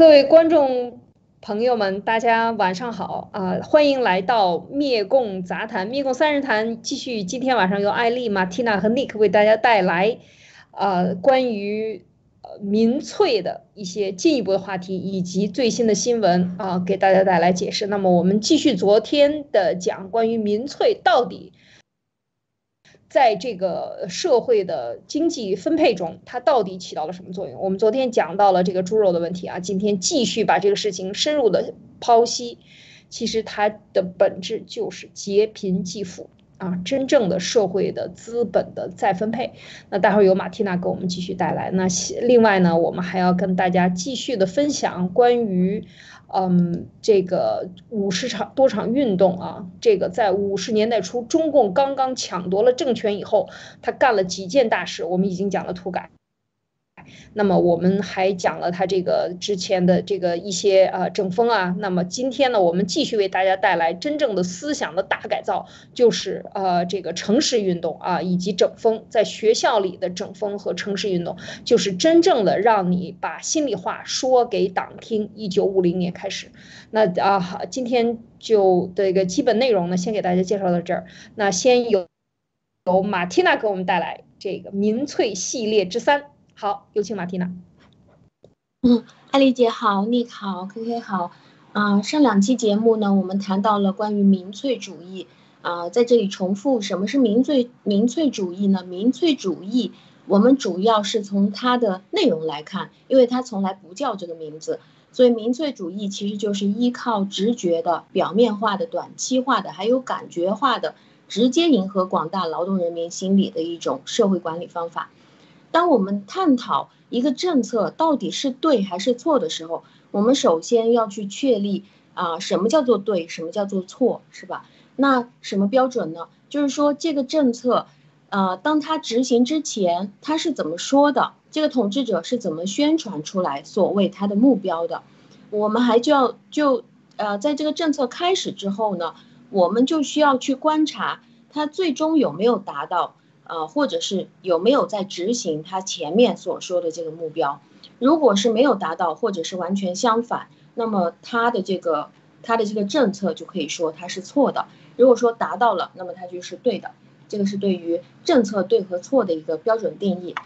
各位观众朋友们，大家晚上好啊！欢迎来到灭共杂谈，灭共三人谈继续。今天晚上由艾丽、马蒂娜和 Nick 为大家带来，呃，关于呃民粹的一些进一步的话题以及最新的新闻啊，给大家带来解释。那么我们继续昨天的讲，关于民粹到底。在这个社会的经济分配中，它到底起到了什么作用？我们昨天讲到了这个猪肉的问题啊，今天继续把这个事情深入的剖析。其实它的本质就是劫贫济富啊，真正的社会的资本的再分配。那待会儿由马蒂娜给我们继续带来。那另外呢，我们还要跟大家继续的分享关于。嗯，这个五十场多场运动啊，这个在五十年代初，中共刚刚抢夺了政权以后，他干了几件大事，我们已经讲了土改。那么我们还讲了他这个之前的这个一些呃整风啊。那么今天呢，我们继续为大家带来真正的思想的大改造，就是呃这个城市运动啊，以及整风在学校里的整风和城市运动，就是真正的让你把心里话说给党听。一九五零年开始，那啊好，今天就这个基本内容呢，先给大家介绍到这儿。那先由由马蒂娜给我们带来这个民粹系列之三。好，有请马蒂娜。嗯，艾丽姐好，妮好，K K 好。啊，上两期节目呢，我们谈到了关于民粹主义。啊，在这里重复，什么是民粹民粹主义呢？民粹主义，我们主要是从它的内容来看，因为它从来不叫这个名字，所以民粹主义其实就是依靠直觉的、表面化的、短期化的，还有感觉化的，直接迎合广大劳动人民心理的一种社会管理方法。当我们探讨一个政策到底是对还是错的时候，我们首先要去确立啊，什么叫做对，什么叫做错，是吧？那什么标准呢？就是说这个政策，呃，当它执行之前，它是怎么说的？这个统治者是怎么宣传出来所谓他的目标的？我们还就要就呃，在这个政策开始之后呢，我们就需要去观察它最终有没有达到。呃，或者是有没有在执行他前面所说的这个目标？如果是没有达到，或者是完全相反，那么他的这个他的这个政策就可以说他是错的。如果说达到了，那么他就是对的。这个是对于政策对和错的一个标准定义。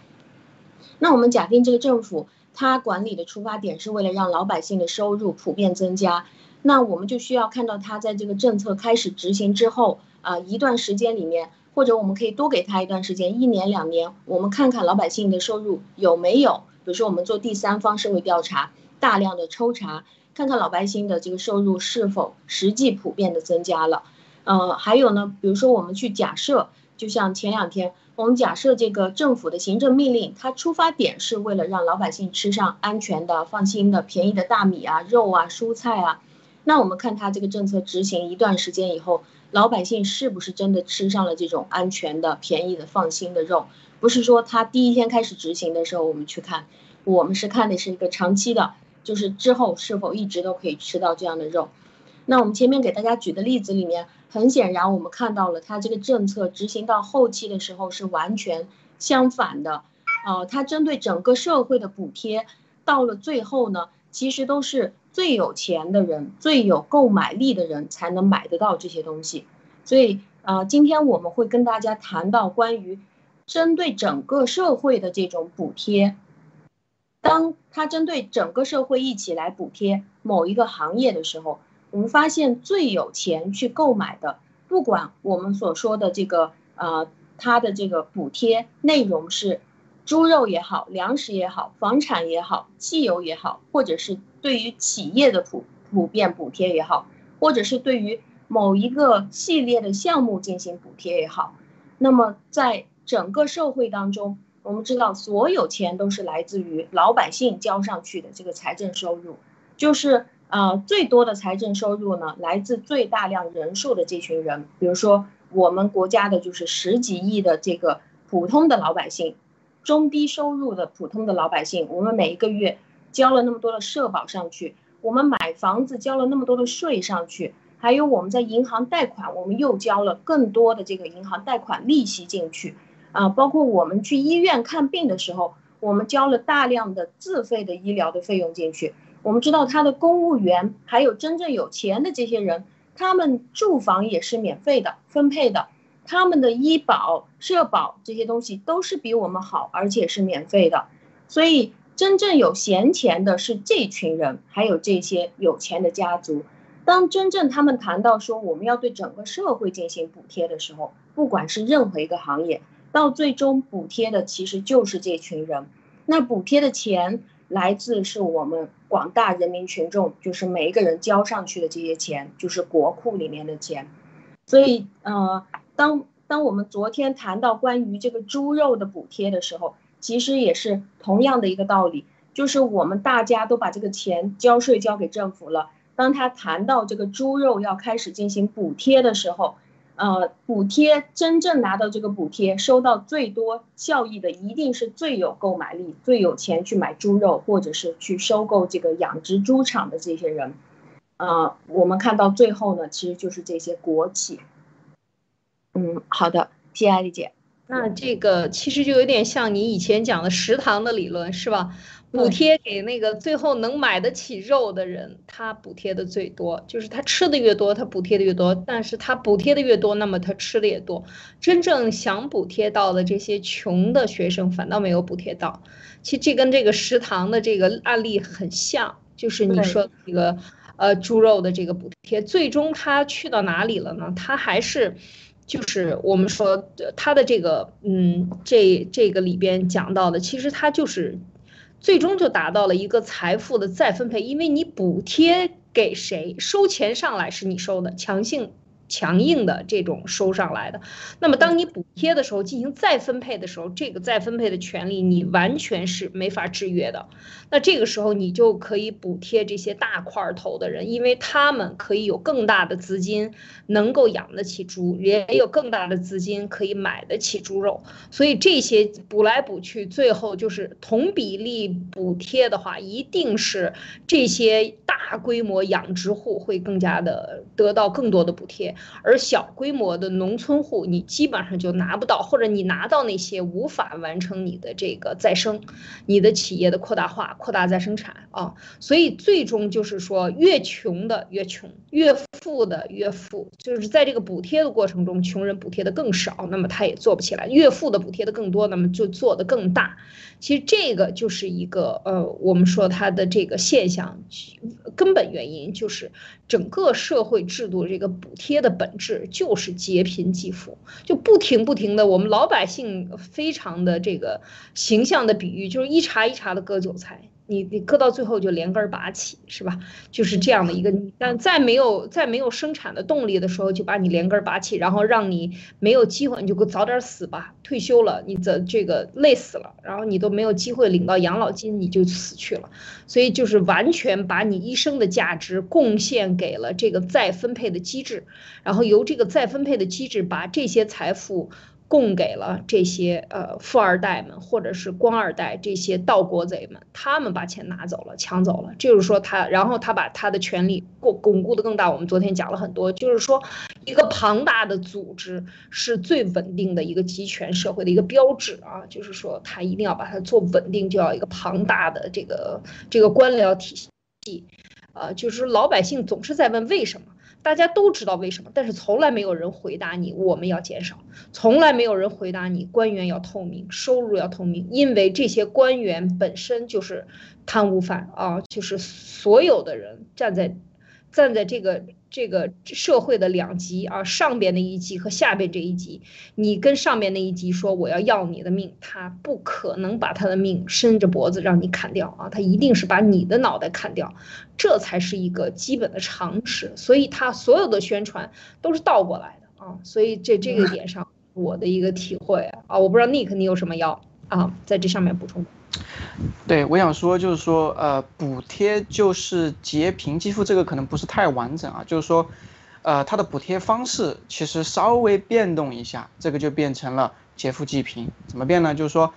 那我们假定这个政府他管理的出发点是为了让老百姓的收入普遍增加，那我们就需要看到他在这个政策开始执行之后啊一段时间里面。或者我们可以多给他一段时间，一年两年，我们看看老百姓的收入有没有，比如说我们做第三方社会调查，大量的抽查，看看老百姓的这个收入是否实际普遍的增加了。呃，还有呢，比如说我们去假设，就像前两天我们假设这个政府的行政命令，它出发点是为了让老百姓吃上安全的、放心的、便宜的大米啊、肉啊、蔬菜啊，那我们看它这个政策执行一段时间以后。老百姓是不是真的吃上了这种安全的、便宜的、放心的肉？不是说他第一天开始执行的时候我们去看，我们是看的是一个长期的，就是之后是否一直都可以吃到这样的肉。那我们前面给大家举的例子里面，很显然我们看到了他这个政策执行到后期的时候是完全相反的。呃，他针对整个社会的补贴，到了最后呢，其实都是。最有钱的人，最有购买力的人才能买得到这些东西，所以啊，今天我们会跟大家谈到关于针对整个社会的这种补贴。当他针对整个社会一起来补贴某一个行业的时候，我们发现最有钱去购买的，不管我们所说的这个呃，它的这个补贴内容是。猪肉也好，粮食也好，房产也好，汽油也好，或者是对于企业的普普遍补贴也好，或者是对于某一个系列的项目进行补贴也好，那么在整个社会当中，我们知道所有钱都是来自于老百姓交上去的这个财政收入，就是呃最多的财政收入呢来自最大量人数的这群人，比如说我们国家的就是十几亿的这个普通的老百姓。中低收入的普通的老百姓，我们每一个月交了那么多的社保上去，我们买房子交了那么多的税上去，还有我们在银行贷款，我们又交了更多的这个银行贷款利息进去，啊，包括我们去医院看病的时候，我们交了大量的自费的医疗的费用进去，我们知道他的公务员，还有真正有钱的这些人，他们住房也是免费的分配的，他们的医保、社保这些东西都是比我们好，而且是免费的。所以真正有闲钱的是这群人，还有这些有钱的家族。当真正他们谈到说我们要对整个社会进行补贴的时候，不管是任何一个行业，到最终补贴的其实就是这群人。那补贴的钱来自是我们广大人民群众，就是每一个人交上去的这些钱，就是国库里面的钱。所以，呃，当当我们昨天谈到关于这个猪肉的补贴的时候，其实也是同样的一个道理，就是我们大家都把这个钱交税交给政府了。当他谈到这个猪肉要开始进行补贴的时候，呃，补贴真正拿到这个补贴、收到最多效益的，一定是最有购买力、最有钱去买猪肉，或者是去收购这个养殖猪场的这些人。呃，我们看到最后呢，其实就是这些国企。嗯，好的，谢谢艾丽姐。那这个其实就有点像你以前讲的食堂的理论，是吧？补贴给那个最后能买得起肉的人，他补贴的最多，就是他吃的越多，他补贴的越多。但是他补贴的越多，那么他吃的也多。真正想补贴到的这些穷的学生，反倒没有补贴到。其实这跟这个食堂的这个案例很像，就是你说这个呃猪肉的这个补贴，最终他去到哪里了呢？他还是就是我们说他的这个嗯这这个里边讲到的，其实他就是。最终就达到了一个财富的再分配，因为你补贴给谁，收钱上来是你收的，强性。强硬的这种收上来的，那么当你补贴的时候进行再分配的时候，这个再分配的权利你完全是没法制约的。那这个时候你就可以补贴这些大块头的人，因为他们可以有更大的资金能够养得起猪，也有更大的资金可以买得起猪肉。所以这些补来补去，最后就是同比例补贴的话，一定是这些大规模养殖户会更加的得到更多的补贴。而小规模的农村户，你基本上就拿不到，或者你拿到那些无法完成你的这个再生，你的企业的扩大化、扩大再生产啊。所以最终就是说，越穷的越穷，越富的越富。就是在这个补贴的过程中，穷人补贴的更少，那么他也做不起来；越富的补贴的更多，那么就做的更大。其实这个就是一个呃，我们说它的这个现象根本原因就是整个社会制度这个补贴的本质就是劫贫济富，就不停不停的，我们老百姓非常的这个形象的比喻就是一茬一茬的割韭菜。你你搁到最后就连根拔起，是吧？就是这样的一个，但再没有再没有生产的动力的时候，就把你连根拔起，然后让你没有机会，你就早点死吧，退休了，你的这个累死了，然后你都没有机会领到养老金，你就死去了。所以就是完全把你一生的价值贡献给了这个再分配的机制，然后由这个再分配的机制把这些财富。供给了这些呃富二代们或者是官二代这些盗国贼们，他们把钱拿走了，抢走了。就是说他，然后他把他的权力巩巩固的更大。我们昨天讲了很多，就是说一个庞大的组织是最稳定的一个集权社会的一个标志啊。就是说他一定要把它做稳定，就要一个庞大的这个这个官僚体系，呃，就是老百姓总是在问为什么。大家都知道为什么，但是从来没有人回答你，我们要减少，从来没有人回答你，官员要透明，收入要透明，因为这些官员本身就是贪污犯啊，就是所有的人站在。站在这个这个社会的两极啊，上边那一级和下边这一级，你跟上边那一级说我要要你的命，他不可能把他的命伸着脖子让你砍掉啊，他一定是把你的脑袋砍掉，这才是一个基本的常识。所以他所有的宣传都是倒过来的啊，所以这这个点上我的一个体会啊，我不知道 Nick 你有什么要啊在这上面补充。对，我想说就是说，呃，补贴就是劫贫济富，这个可能不是太完整啊。就是说，呃，它的补贴方式其实稍微变动一下，这个就变成了劫富济贫。怎么变呢？就是说，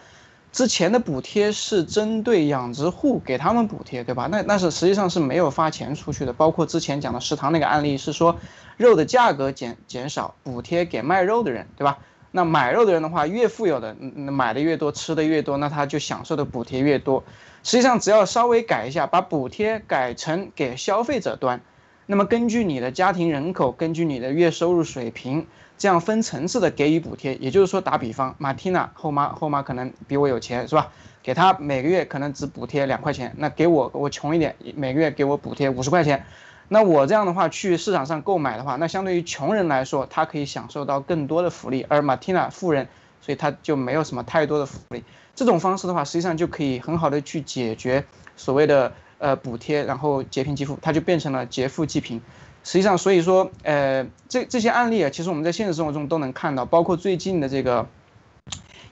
之前的补贴是针对养殖户给他们补贴，对吧？那那是实际上是没有发钱出去的。包括之前讲的食堂那个案例是说，肉的价格减减少，补贴给卖肉的人，对吧？那买肉的人的话，越富有的，买的越多，吃的越多，那他就享受的补贴越多。实际上，只要稍微改一下，把补贴改成给消费者端，那么根据你的家庭人口，根据你的月收入水平，这样分层次的给予补贴。也就是说，打比方，马蒂娜后妈后妈可能比我有钱，是吧？给她每个月可能只补贴两块钱，那给我我穷一点，每个月给我补贴五十块钱。那我这样的话去市场上购买的话，那相对于穷人来说，他可以享受到更多的福利，而马蒂娜富人，所以他就没有什么太多的福利。这种方式的话，实际上就可以很好的去解决所谓的呃补贴，然后劫贫济富，它就变成了劫富济贫。实际上，所以说呃这这些案例啊，其实我们在现实生活中都能看到，包括最近的这个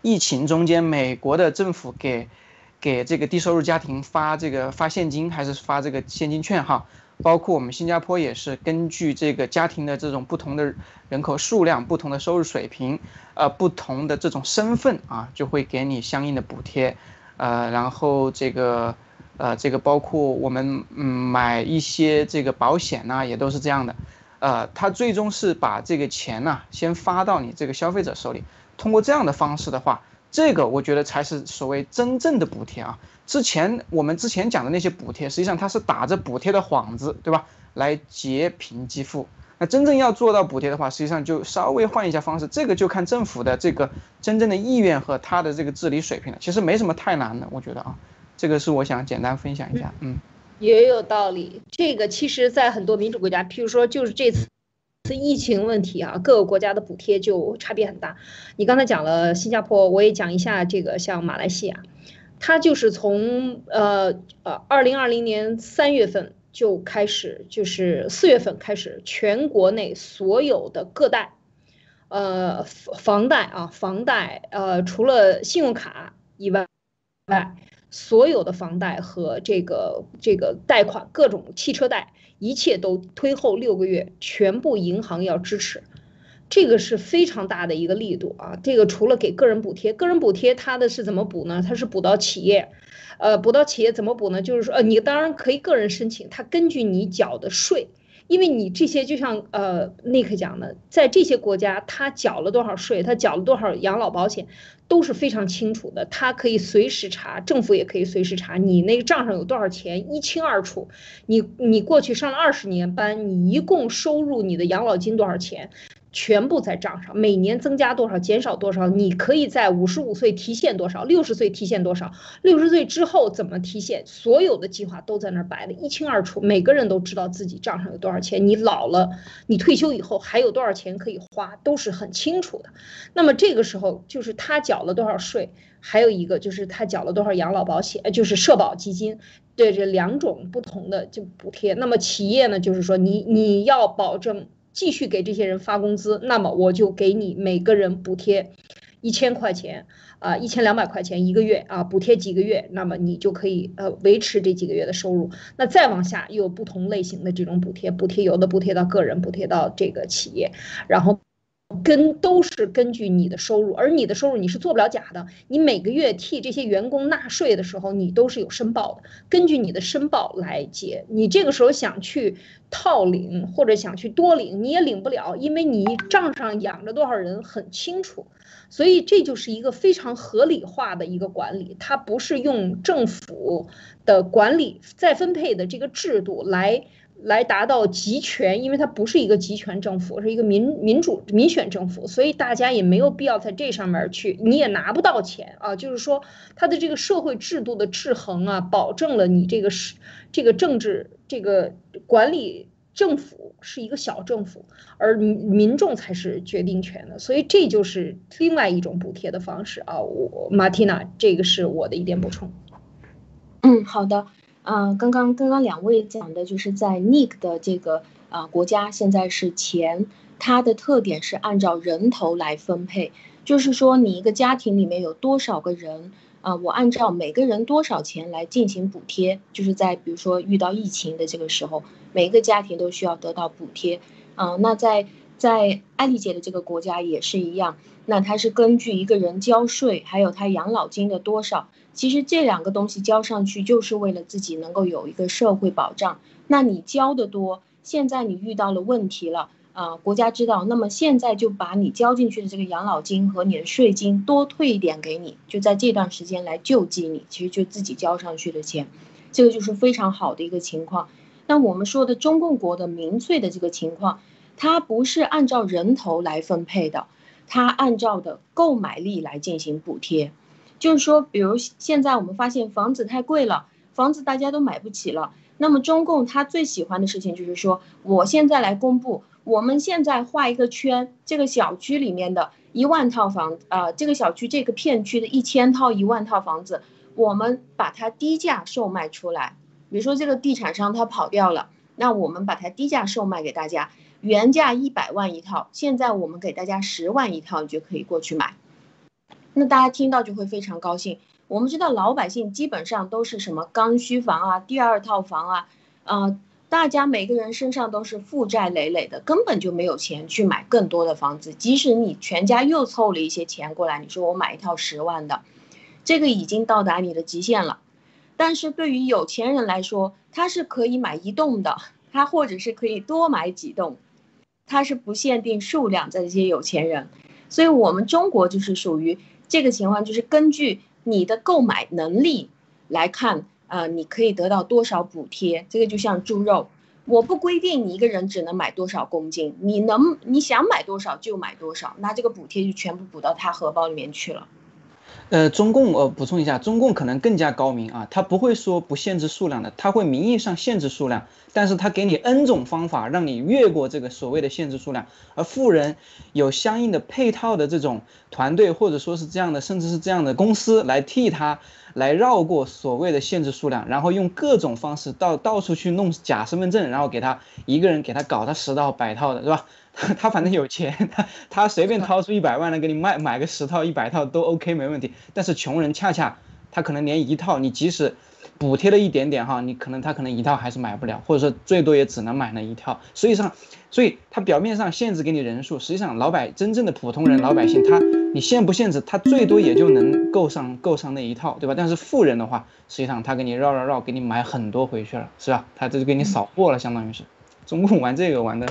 疫情中间，美国的政府给给这个低收入家庭发这个发现金还是发这个现金券哈。包括我们新加坡也是根据这个家庭的这种不同的人口数量、不同的收入水平，呃，不同的这种身份啊，就会给你相应的补贴，呃，然后这个，呃，这个包括我们嗯买一些这个保险呐，也都是这样的，呃，它最终是把这个钱呐先发到你这个消费者手里，通过这样的方式的话。这个我觉得才是所谓真正的补贴啊！之前我们之前讲的那些补贴，实际上它是打着补贴的幌子，对吧？来劫贫济富。那真正要做到补贴的话，实际上就稍微换一下方式，这个就看政府的这个真正的意愿和他的这个治理水平了。其实没什么太难的，我觉得啊，这个是我想简单分享一下。嗯，也有道理。这个其实，在很多民主国家，譬如说就是这次。是疫情问题啊，各个国家的补贴就差别很大。你刚才讲了新加坡，我也讲一下这个，像马来西亚，它就是从呃呃二零二零年三月份就开始，就是四月份开始，全国内所有的个贷，呃房贷啊房贷，呃除了信用卡以外外，所有的房贷和这个这个贷款，各种汽车贷。一切都推后六个月，全部银行要支持，这个是非常大的一个力度啊！这个除了给个人补贴，个人补贴它的是怎么补呢？它是补到企业，呃，补到企业怎么补呢？就是说，呃，你当然可以个人申请，它根据你缴的税。因为你这些就像呃尼克讲的，在这些国家，他缴了多少税，他缴了多少养老保险，都是非常清楚的。他可以随时查，政府也可以随时查你那个账上有多少钱，一清二楚。你你过去上了二十年班，你一共收入你的养老金多少钱？全部在账上，每年增加多少，减少多少，你可以在五十五岁提现多少，六十岁提现多少，六十岁之后怎么提现，所有的计划都在那儿摆的一清二楚，每个人都知道自己账上有多少钱，你老了，你退休以后还有多少钱可以花，都是很清楚的。那么这个时候就是他缴了多少税，还有一个就是他缴了多少养老保险，就是社保基金，对这两种不同的就补贴。那么企业呢，就是说你你要保证。继续给这些人发工资，那么我就给你每个人补贴一千块钱，啊，一千两百块钱一个月啊，补贴几个月，那么你就可以呃维持这几个月的收入。那再往下又有不同类型的这种补贴，补贴有的补贴到个人，补贴到这个企业，然后。跟都是根据你的收入，而你的收入你是做不了假的。你每个月替这些员工纳税的时候，你都是有申报的，根据你的申报来结。你这个时候想去套领或者想去多领，你也领不了，因为你账上养着多少人很清楚。所以这就是一个非常合理化的一个管理，它不是用政府的管理再分配的这个制度来。来达到集权，因为它不是一个集权政府，是一个民民主民选政府，所以大家也没有必要在这上面去，你也拿不到钱啊。就是说，它的这个社会制度的制衡啊，保证了你这个是这个政治这个管理政府是一个小政府，而民众才是决定权的，所以这就是另外一种补贴的方式啊。我马蒂娜，这个是我的一点补充。嗯，好的。嗯，刚刚刚刚两位讲的就是在 Nick 的这个啊国家，现在是钱，它的特点是按照人头来分配，就是说你一个家庭里面有多少个人啊，我按照每个人多少钱来进行补贴，就是在比如说遇到疫情的这个时候，每个家庭都需要得到补贴啊。那在在艾丽姐的这个国家也是一样，那它是根据一个人交税，还有他养老金的多少。其实这两个东西交上去，就是为了自己能够有一个社会保障。那你交的多，现在你遇到了问题了啊，国家知道，那么现在就把你交进去的这个养老金和你的税金多退一点给你，就在这段时间来救济你，其实就自己交上去的钱，这个就是非常好的一个情况。那我们说的中共国的民粹的这个情况，它不是按照人头来分配的，它按照的购买力来进行补贴，就是说，比如现在我们发现房子太贵了，房子大家都买不起了，那么中共他最喜欢的事情就是说，我现在来公布。我们现在画一个圈，这个小区里面的一万套房，呃，这个小区这个片区的一千套、一万套房子，我们把它低价售卖出来。比如说这个地产商他跑掉了，那我们把它低价售卖给大家，原价一百万一套，现在我们给大家十万一套，你就可以过去买。那大家听到就会非常高兴。我们知道老百姓基本上都是什么刚需房啊、第二套房啊，呃。大家每个人身上都是负债累累的，根本就没有钱去买更多的房子。即使你全家又凑了一些钱过来，你说我买一套十万的，这个已经到达你的极限了。但是对于有钱人来说，他是可以买一栋的，他或者是可以多买几栋，他是不限定数量在这些有钱人。所以我们中国就是属于这个情况，就是根据你的购买能力来看。呃，你可以得到多少补贴？这个就像猪肉，我不规定你一个人只能买多少公斤，你能你想买多少就买多少，那这个补贴就全部补到他荷包里面去了。呃，中共呃补充一下，中共可能更加高明啊，他不会说不限制数量的，他会名义上限制数量，但是他给你 N 种方法让你越过这个所谓的限制数量，而富人有相应的配套的这种团队或者说是这样的，甚至是这样的公司来替他。来绕过所谓的限制数量，然后用各种方式到到处去弄假身份证，然后给他一个人给他搞他十套百套的，是吧？他反正有钱，他他随便掏出一百万来给你卖买个十套一百套都 OK 没问题。但是穷人恰恰他可能连一套，你即使。补贴了一点点哈，你可能他可能一套还是买不了，或者说最多也只能买那一套。所以上，所以他表面上限制给你人数，实际上老百真正的普通人老百姓，他你限不限制，他最多也就能够上够上那一套，对吧？但是富人的话，实际上他给你绕绕绕，给你买很多回去了，是吧？他这就给你扫货了，相当于是。中共玩这个玩的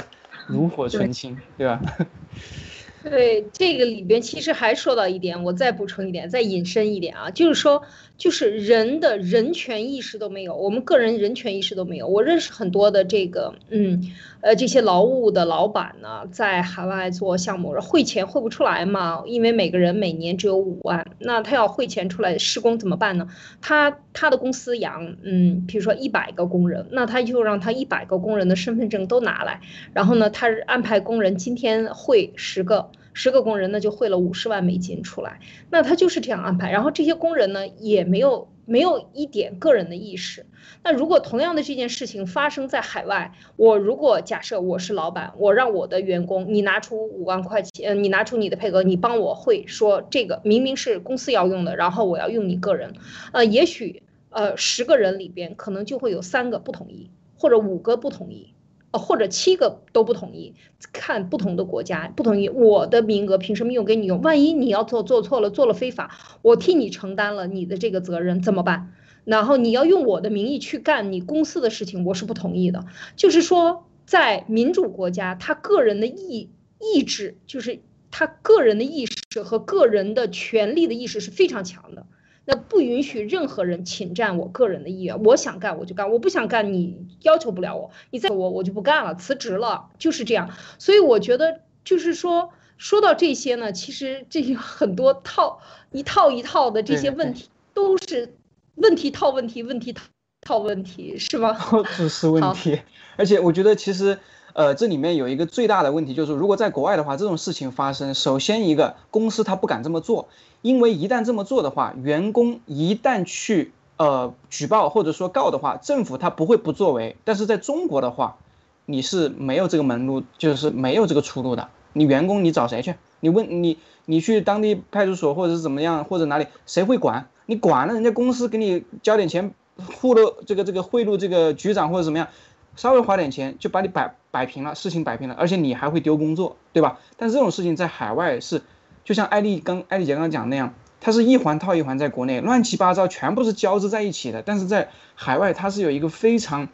炉火纯青，对吧？对这个里边，其实还说到一点，我再补充一点，再引申一点啊，就是说，就是人的人权意识都没有，我们个人人权意识都没有。我认识很多的这个，嗯，呃，这些劳务的老板呢，在海外做项目，汇钱汇不出来嘛，因为每个人每年只有五万，那他要汇钱出来施工怎么办呢？他他的公司养，嗯，比如说一百个工人，那他就让他一百个工人的身份证都拿来，然后呢，他安排工人今天汇十个。十个工人呢，就汇了五十万美金出来，那他就是这样安排。然后这些工人呢，也没有没有一点个人的意识。那如果同样的这件事情发生在海外，我如果假设我是老板，我让我的员工，你拿出五万块钱，你拿出你的配额，你帮我会，说这个明明是公司要用的，然后我要用你个人，呃，也许呃十个人里边可能就会有三个不同意，或者五个不同意。或者七个都不同意，看不同的国家不同意，我的名额凭什么用给你用？万一你要做做错了，做了非法，我替你承担了你的这个责任怎么办？然后你要用我的名义去干你公司的事情，我是不同意的。就是说，在民主国家，他个人的意意志，就是他个人的意识和个人的权利的意识是非常强的。那不允许任何人侵占我个人的意愿，我想干我就干，我不想干你要求不了我，你再我我就不干了，辞职了，就是这样。所以我觉得就是说，说到这些呢，其实这些很多套一套一套的这些问题都是问题套问题，问题套套问题，是吗？都是问题，而且我觉得其实。呃，这里面有一个最大的问题，就是如果在国外的话，这种事情发生，首先一个公司他不敢这么做，因为一旦这么做的话，员工一旦去呃举报或者说告的话，政府他不会不作为。但是在中国的话，你是没有这个门路，就是没有这个出路的。你员工你找谁去？你问你你去当地派出所或者是怎么样或者哪里，谁会管？你管了人家公司给你交点钱，贿赂这个这个贿赂这个局长或者怎么样？稍微花点钱就把你摆摆平了，事情摆平了，而且你还会丢工作，对吧？但这种事情在海外是，就像艾丽刚艾丽姐刚刚讲那样，它是一环套一环，在国内乱七八糟全部是交织在一起的，但是在海外它是有一个非常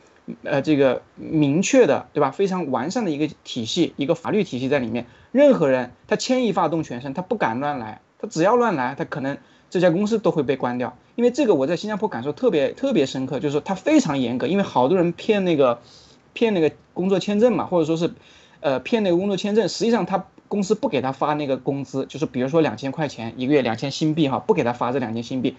呃这个明确的，对吧？非常完善的一个体系，一个法律体系在里面。任何人他牵一发动全身，他不敢乱来，他只要乱来，他可能这家公司都会被关掉。因为这个我在新加坡感受特别特别深刻，就是说他非常严格，因为好多人骗那个骗那个工作签证嘛，或者说是呃骗那个工作签证，实际上他公司不给他发那个工资，就是比如说两千块钱一个月，两千新币哈，不给他发这两千新币。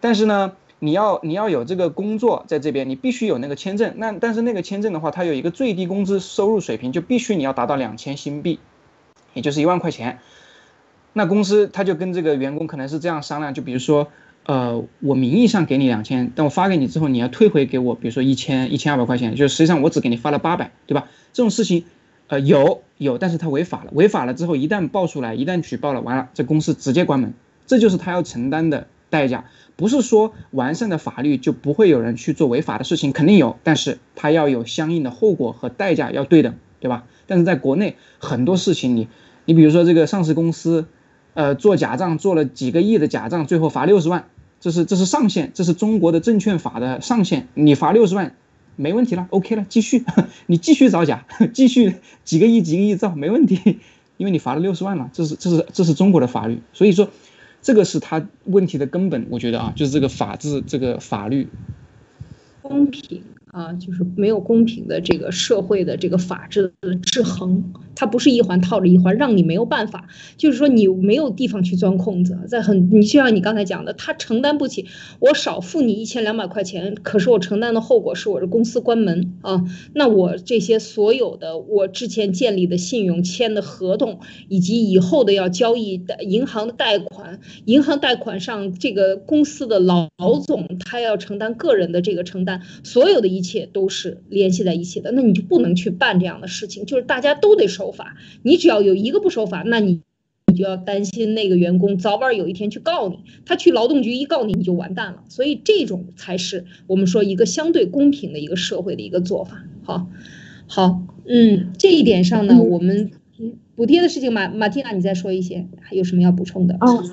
但是呢，你要你要有这个工作在这边，你必须有那个签证。那但是那个签证的话，它有一个最低工资收入水平，就必须你要达到两千新币。也就是一万块钱，那公司他就跟这个员工可能是这样商量，就比如说，呃，我名义上给你两千，但我发给你之后，你要退回给我，比如说一千一千二百块钱，就实际上我只给你发了八百，对吧？这种事情，呃，有有，但是他违法了，违法了之后一旦爆出来，一旦举报了，完了，这公司直接关门，这就是他要承担的代价。不是说完善的法律就不会有人去做违法的事情，肯定有，但是他要有相应的后果和代价要对等，对吧？但是在国内很多事情你。你比如说这个上市公司，呃，做假账做了几个亿的假账，最后罚六十万，这是这是上限，这是中国的证券法的上限。你罚六十万，没问题了，OK 了，继续，你继续造假，继续几个亿几个亿造，没问题，因为你罚了六十万了，这是这是这是中国的法律，所以说，这个是他问题的根本，我觉得啊，就是这个法治这个法律公平。啊，就是没有公平的这个社会的这个法治的制衡，它不是一环套着一环，让你没有办法，就是说你没有地方去钻空子，在很你就像你刚才讲的，他承担不起，我少付你一千两百块钱，可是我承担的后果是我的公司关门啊，那我这些所有的我之前建立的信用、签的合同，以及以后的要交易的银行的贷款，银行贷款上这个公司的老总他要承担个人的这个承担，所有的一。一切都是联系在一起的，那你就不能去办这样的事情。就是大家都得守法，你只要有一个不守法，那你你就要担心那个员工早晚有一天去告你，他去劳动局一告你，你就完蛋了。所以这种才是我们说一个相对公平的一个社会的一个做法。好，好，嗯，这一点上呢，我们补贴的事情，马马蒂娜，你再说一些，还有什么要补充的？哦。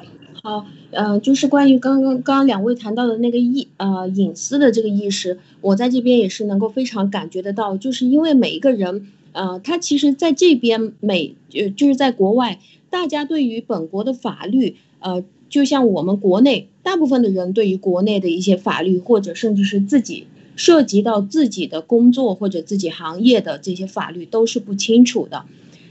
好，呃，就是关于刚刚刚两位谈到的那个意呃隐私的这个意识，我在这边也是能够非常感觉得到，就是因为每一个人，呃，他其实在这边每呃就是在国外，大家对于本国的法律，呃，就像我们国内大部分的人对于国内的一些法律，或者甚至是自己涉及到自己的工作或者自己行业的这些法律都是不清楚的，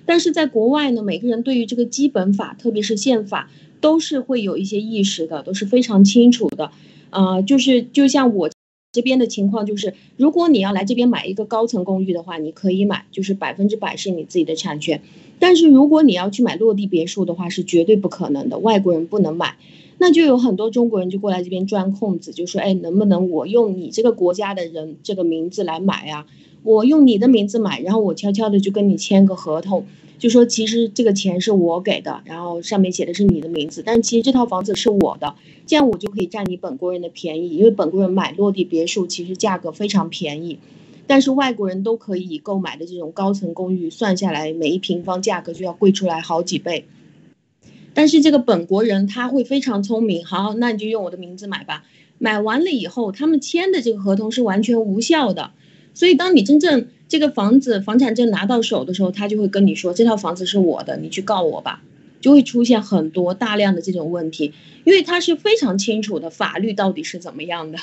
但是在国外呢，每个人对于这个基本法，特别是宪法。都是会有一些意识的，都是非常清楚的，呃，就是就像我这边的情况，就是如果你要来这边买一个高层公寓的话，你可以买，就是百分之百是你自己的产权。但是如果你要去买落地别墅的话，是绝对不可能的，外国人不能买。那就有很多中国人就过来这边钻空子，就说，哎，能不能我用你这个国家的人这个名字来买啊？我用你的名字买，然后我悄悄的就跟你签个合同。就说其实这个钱是我给的，然后上面写的是你的名字，但其实这套房子是我的，这样我就可以占你本国人的便宜，因为本国人买落地别墅其实价格非常便宜，但是外国人都可以购买的这种高层公寓，算下来每一平方价格就要贵出来好几倍，但是这个本国人他会非常聪明，好，那你就用我的名字买吧，买完了以后他们签的这个合同是完全无效的，所以当你真正。这个房子房产证拿到手的时候，他就会跟你说这套房子是我的，你去告我吧，就会出现很多大量的这种问题，因为他是非常清楚的法律到底是怎么样的。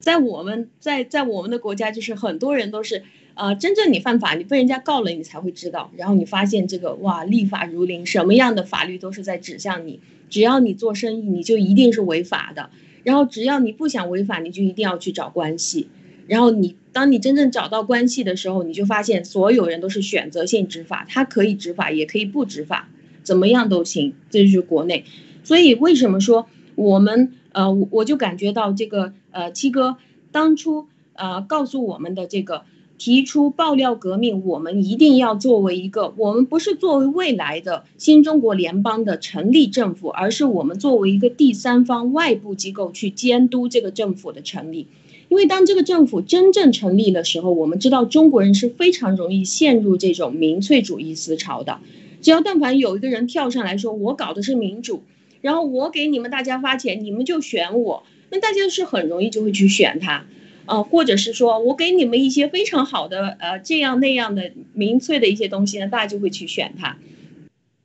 在我们在在我们的国家，就是很多人都是，呃，真正你犯法，你被人家告了，你才会知道，然后你发现这个哇，立法如林，什么样的法律都是在指向你，只要你做生意，你就一定是违法的，然后只要你不想违法，你就一定要去找关系。然后你，当你真正找到关系的时候，你就发现所有人都是选择性执法，他可以执法，也可以不执法，怎么样都行。这就是国内，所以为什么说我们呃，我我就感觉到这个呃，七哥当初呃告诉我们的这个提出爆料革命，我们一定要作为一个，我们不是作为未来的新中国联邦的成立政府，而是我们作为一个第三方外部机构去监督这个政府的成立。因为当这个政府真正成立的时候，我们知道中国人是非常容易陷入这种民粹主义思潮的。只要但凡有一个人跳上来说我搞的是民主，然后我给你们大家发钱，你们就选我，那大家是很容易就会去选他。呃，或者是说我给你们一些非常好的呃这样那样的民粹的一些东西呢，大家就会去选他。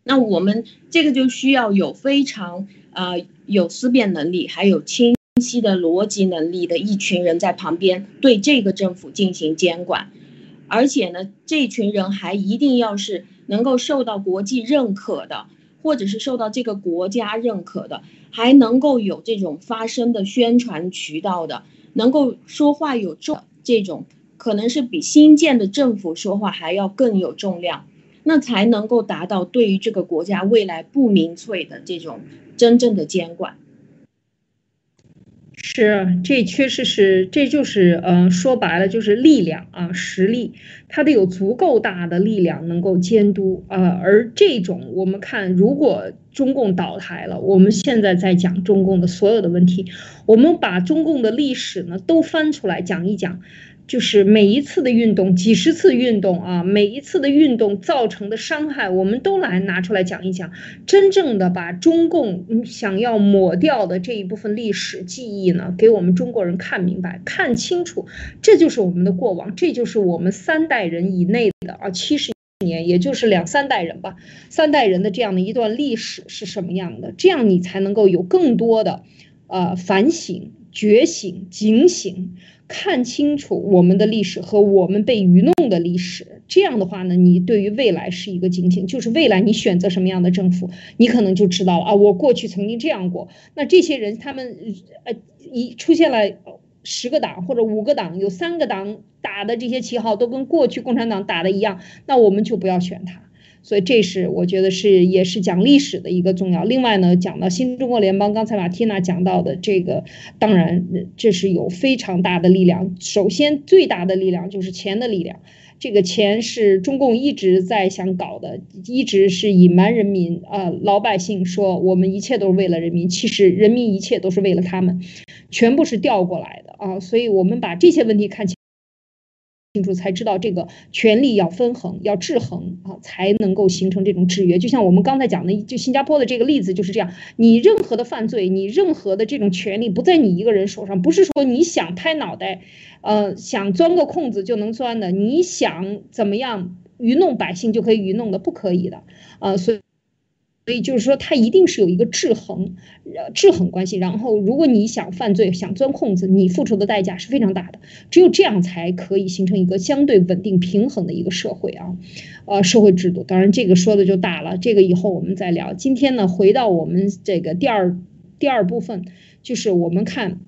那我们这个就需要有非常呃有思辨能力，还有清晰的逻辑能力的一群人在旁边对这个政府进行监管，而且呢，这群人还一定要是能够受到国际认可的，或者是受到这个国家认可的，还能够有这种发声的宣传渠道的。能够说话有重，这种可能是比新建的政府说话还要更有重量，那才能够达到对于这个国家未来不民粹的这种真正的监管。是，这确实是，这就是，嗯，说白了就是力量啊，实力，它得有足够大的力量能够监督啊。而这种，我们看，如果中共倒台了，我们现在在讲中共的所有的问题，我们把中共的历史呢都翻出来讲一讲。就是每一次的运动，几十次运动啊，每一次的运动造成的伤害，我们都来拿出来讲一讲，真正的把中共想要抹掉的这一部分历史记忆呢，给我们中国人看明白、看清楚，这就是我们的过往，这就是我们三代人以内的啊，七十年，也就是两三代人吧，三代人的这样的一段历史是什么样的，这样你才能够有更多的呃反省、觉醒、警醒。看清楚我们的历史和我们被愚弄的历史，这样的话呢，你对于未来是一个警醒，就是未来你选择什么样的政府，你可能就知道了啊，我过去曾经这样过。那这些人他们呃一出现了十个党或者五个党，有三个党打的这些旗号都跟过去共产党打的一样，那我们就不要选他。所以这是我觉得是也是讲历史的一个重要。另外呢，讲到新中国联邦，刚才马蒂娜讲到的这个，当然这是有非常大的力量。首先最大的力量就是钱的力量，这个钱是中共一直在想搞的，一直是隐瞒人民啊老百姓说我们一切都是为了人民，其实人民一切都是为了他们，全部是调过来的啊。所以我们把这些问题看清。清楚才知道这个权力要分衡，要制衡啊，才能够形成这种制约。就像我们刚才讲的，就新加坡的这个例子就是这样。你任何的犯罪，你任何的这种权利不在你一个人手上，不是说你想拍脑袋，呃，想钻个空子就能钻的，你想怎么样愚弄百姓就可以愚弄的，不可以的啊，所以。所以就是说，它一定是有一个制衡，呃，制衡关系。然后，如果你想犯罪、想钻空子，你付出的代价是非常大的。只有这样才可以形成一个相对稳定、平衡的一个社会啊，呃，社会制度。当然，这个说的就大了，这个以后我们再聊。今天呢，回到我们这个第二第二部分，就是我们看。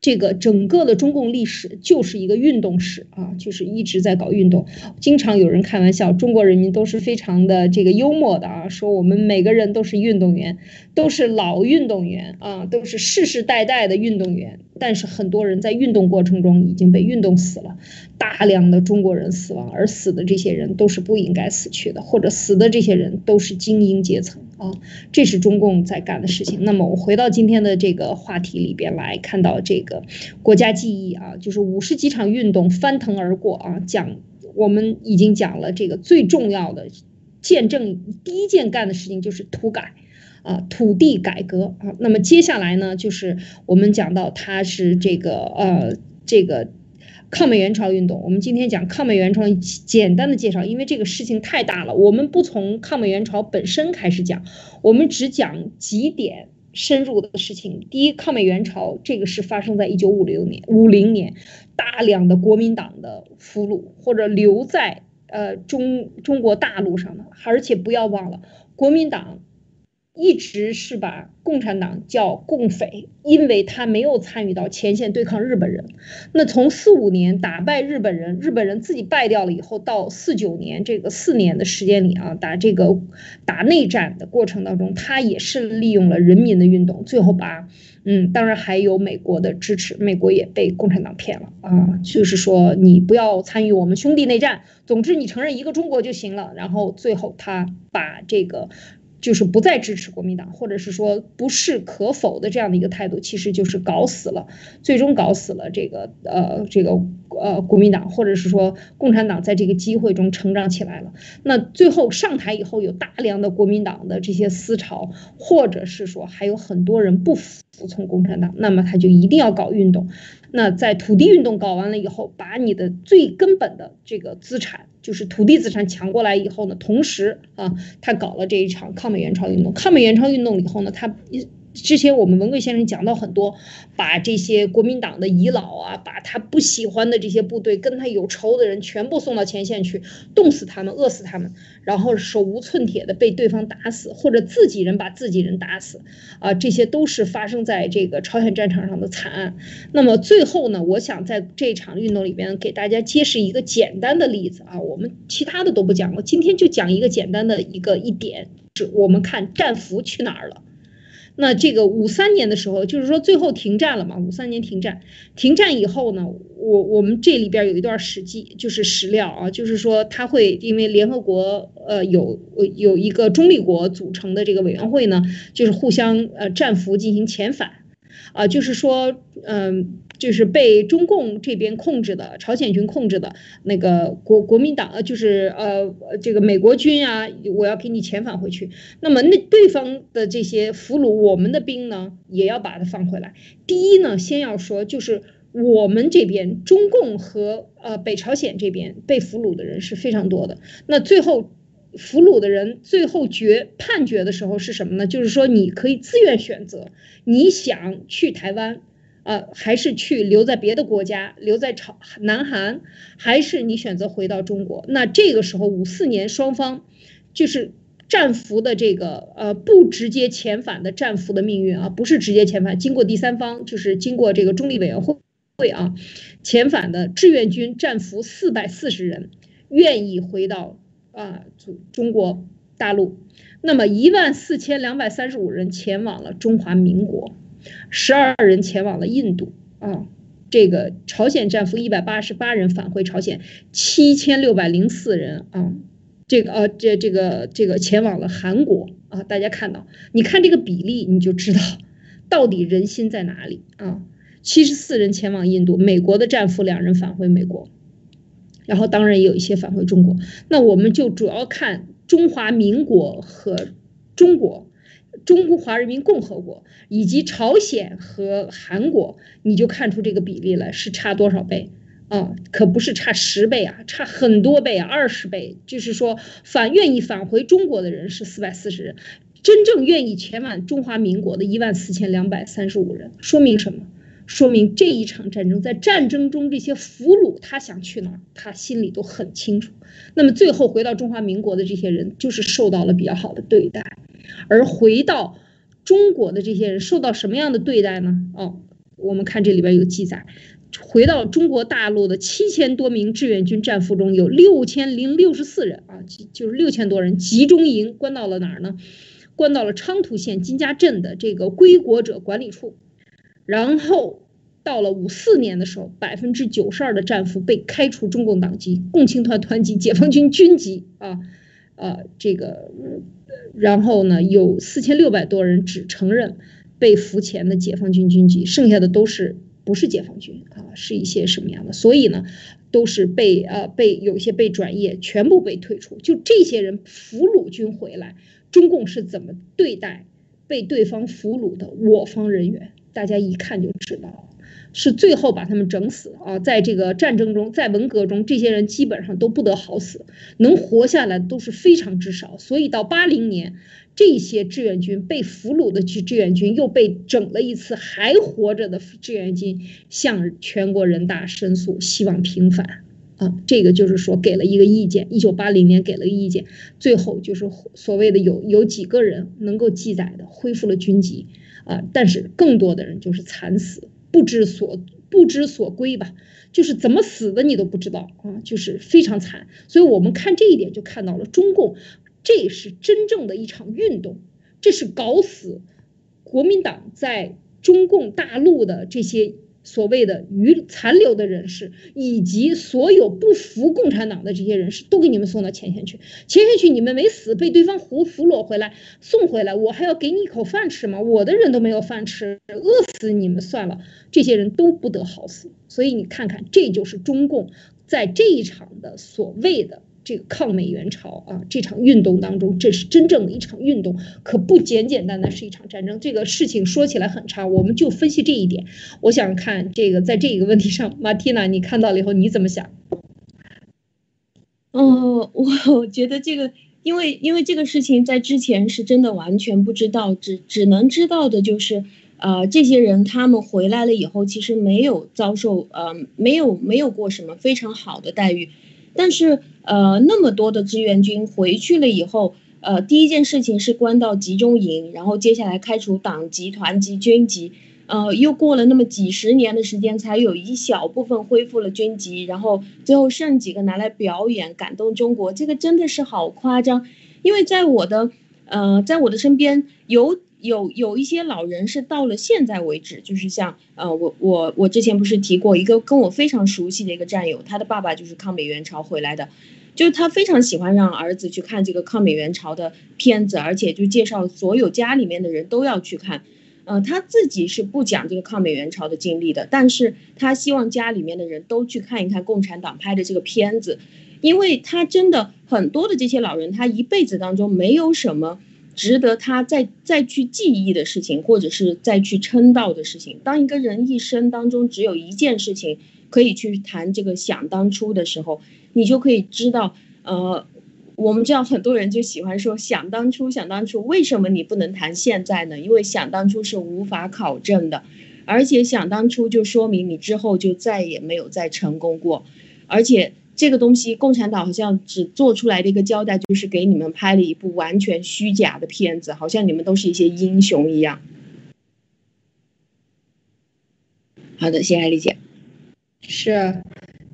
这个整个的中共历史就是一个运动史啊，就是一直在搞运动。经常有人开玩笑，中国人民都是非常的这个幽默的啊，说我们每个人都是运动员，都是老运动员啊，都是世世代代的运动员。但是很多人在运动过程中已经被运动死了，大量的中国人死亡，而死的这些人都是不应该死去的，或者死的这些人都是精英阶层啊，这是中共在干的事情。那么我回到今天的这个话题里边来看到这个国家记忆啊，就是五十几场运动翻腾而过啊，讲我们已经讲了这个最重要的见证，第一件干的事情就是土改。啊，土地改革啊，那么接下来呢，就是我们讲到它是这个呃这个抗美援朝运动。我们今天讲抗美援朝，简单的介绍，因为这个事情太大了，我们不从抗美援朝本身开始讲，我们只讲几点深入的事情。第一，抗美援朝这个是发生在一九五六年五零年，大量的国民党的俘虏或者留在呃中中国大陆上的，而且不要忘了国民党。一直是把共产党叫共匪，因为他没有参与到前线对抗日本人。那从四五年打败日本人，日本人自己败掉了以后，到四九年这个四年的时间里啊，打这个打内战的过程当中，他也是利用了人民的运动，最后把嗯，当然还有美国的支持，美国也被共产党骗了啊，就是说你不要参与我们兄弟内战，总之你承认一个中国就行了。然后最后他把这个。就是不再支持国民党，或者是说不是可否的这样的一个态度，其实就是搞死了，最终搞死了这个呃这个呃国民党，或者是说共产党在这个机会中成长起来了。那最后上台以后，有大量的国民党的这些思潮，或者是说还有很多人不服从共产党，那么他就一定要搞运动。那在土地运动搞完了以后，把你的最根本的这个资产。就是土地资产抢过来以后呢，同时啊，他搞了这一场抗美援朝运动。抗美援朝运动以后呢，他之前我们文贵先生讲到很多，把这些国民党的遗老啊，把他不喜欢的这些部队，跟他有仇的人全部送到前线去，冻死他们，饿死他们，然后手无寸铁的被对方打死，或者自己人把自己人打死，啊，这些都是发生在这个朝鲜战场上的惨案。那么最后呢，我想在这场运动里边给大家揭示一个简单的例子啊，我们其他的都不讲了，今天就讲一个简单的一个一点，是我们看战俘去哪儿了。那这个五三年的时候，就是说最后停战了嘛？五三年停战，停战以后呢，我我们这里边有一段史记，就是史料啊，就是说他会因为联合国呃有有一个中立国组成的这个委员会呢，就是互相呃战俘进行遣返，啊，就是说嗯。就是被中共这边控制的朝鲜军控制的那个国国民党，呃，就是呃这个美国军啊，我要给你遣返回去。那么那对方的这些俘虏，我们的兵呢，也要把它放回来。第一呢，先要说就是我们这边中共和呃北朝鲜这边被俘虏的人是非常多的。那最后俘虏的人最后决判决的时候是什么呢？就是说你可以自愿选择，你想去台湾。呃，还是去留在别的国家，留在朝南韩，还是你选择回到中国？那这个时候五四年双方就是战俘的这个呃不直接遣返的战俘的命运啊，不是直接遣返，经过第三方，就是经过这个中立委员会会啊遣返的志愿军战俘四百四十人愿意回到啊中中国大陆，那么一万四千两百三十五人前往了中华民国。十二人前往了印度啊，这个朝鲜战俘一百八十八人返回朝鲜，七千六百零四人啊，这个呃这这个这个前往了韩国啊，大家看到，你看这个比例你就知道到底人心在哪里啊。七十四人前往印度，美国的战俘两人返回美国，然后当然也有一些返回中国。那我们就主要看中华民国和中国。中华人民共和国以及朝鲜和韩国，你就看出这个比例来是差多少倍啊？可不是差十倍啊，差很多倍啊，二十倍。就是说，返愿意返回中国的人是四百四十人，真正愿意前往中华民国的一万四千两百三十五人，说明什么？说明这一场战争，在战争中这些俘虏他想去哪儿，他心里都很清楚。那么最后回到中华民国的这些人，就是受到了比较好的对待。而回到中国的这些人受到什么样的对待呢？哦，我们看这里边有记载，回到中国大陆的七千多名志愿军战俘中有六千零六十四人啊，就是六千多人集中营关到了哪儿呢？关到了昌图县金家镇的这个归国者管理处。然后到了五四年的时候，百分之九十二的战俘被开除中共党籍、共青团团籍、解放军军籍啊，呃，这个。然后呢，有四千六百多人只承认被俘前的解放军军籍，剩下的都是不是解放军啊，是一些什么样的？所以呢，都是被呃被有些被转业，全部被退出。就这些人俘虏军回来，中共是怎么对待被对方俘虏的我方人员？大家一看就知道了。是最后把他们整死啊！在这个战争中，在文革中，这些人基本上都不得好死，能活下来都是非常之少。所以到八零年，这些志愿军被俘虏的志志愿军又被整了一次，还活着的志愿军向全国人大申诉，希望平反啊！这个就是说给了一个意见，一九八零年给了意见，最后就是所谓的有有几个人能够记载的恢复了军籍啊，但是更多的人就是惨死。不知所不知所归吧，就是怎么死的你都不知道啊，就是非常惨。所以我们看这一点就看到了中共，这是真正的一场运动，这是搞死国民党在中共大陆的这些所谓的余残留的人士，以及所有不服共产党的这些人士，都给你们送到前线去。前线去，你们没死，被对方俘俘虏回来，送回来，我还要给你一口饭吃吗？我的人都没有饭吃，饿死你们算了。这些人都不得好死。所以你看看，这就是中共在这一场的所谓的。这个抗美援朝啊，这场运动当中，这是真正的一场运动，可不简简单单是一场战争。这个事情说起来很长，我们就分析这一点。我想看这个，在这一个问题上，马蒂娜，你看到了以后你怎么想？嗯，我觉得这个，因为因为这个事情在之前是真的完全不知道，只只能知道的就是，呃，这些人他们回来了以后，其实没有遭受，呃，没有没有过什么非常好的待遇。但是，呃，那么多的志愿军回去了以后，呃，第一件事情是关到集中营，然后接下来开除党籍、团籍、军籍，呃，又过了那么几十年的时间，才有一小部分恢复了军籍，然后最后剩几个拿来表演，感动中国，这个真的是好夸张，因为在我的，呃，在我的身边有。有有一些老人是到了现在为止，就是像呃，我我我之前不是提过一个跟我非常熟悉的一个战友，他的爸爸就是抗美援朝回来的，就是他非常喜欢让儿子去看这个抗美援朝的片子，而且就介绍所有家里面的人都要去看，呃，他自己是不讲这个抗美援朝的经历的，但是他希望家里面的人都去看一看共产党拍的这个片子，因为他真的很多的这些老人，他一辈子当中没有什么。值得他再再去记忆的事情，或者是再去称道的事情。当一个人一生当中只有一件事情可以去谈这个想当初的时候，你就可以知道，呃，我们知道很多人就喜欢说想当初，想当初，为什么你不能谈现在呢？因为想当初是无法考证的，而且想当初就说明你之后就再也没有再成功过，而且。这个东西，共产党好像只做出来的一个交代，就是给你们拍了一部完全虚假的片子，好像你们都是一些英雄一样。好的，谢谢艾丽姐。是，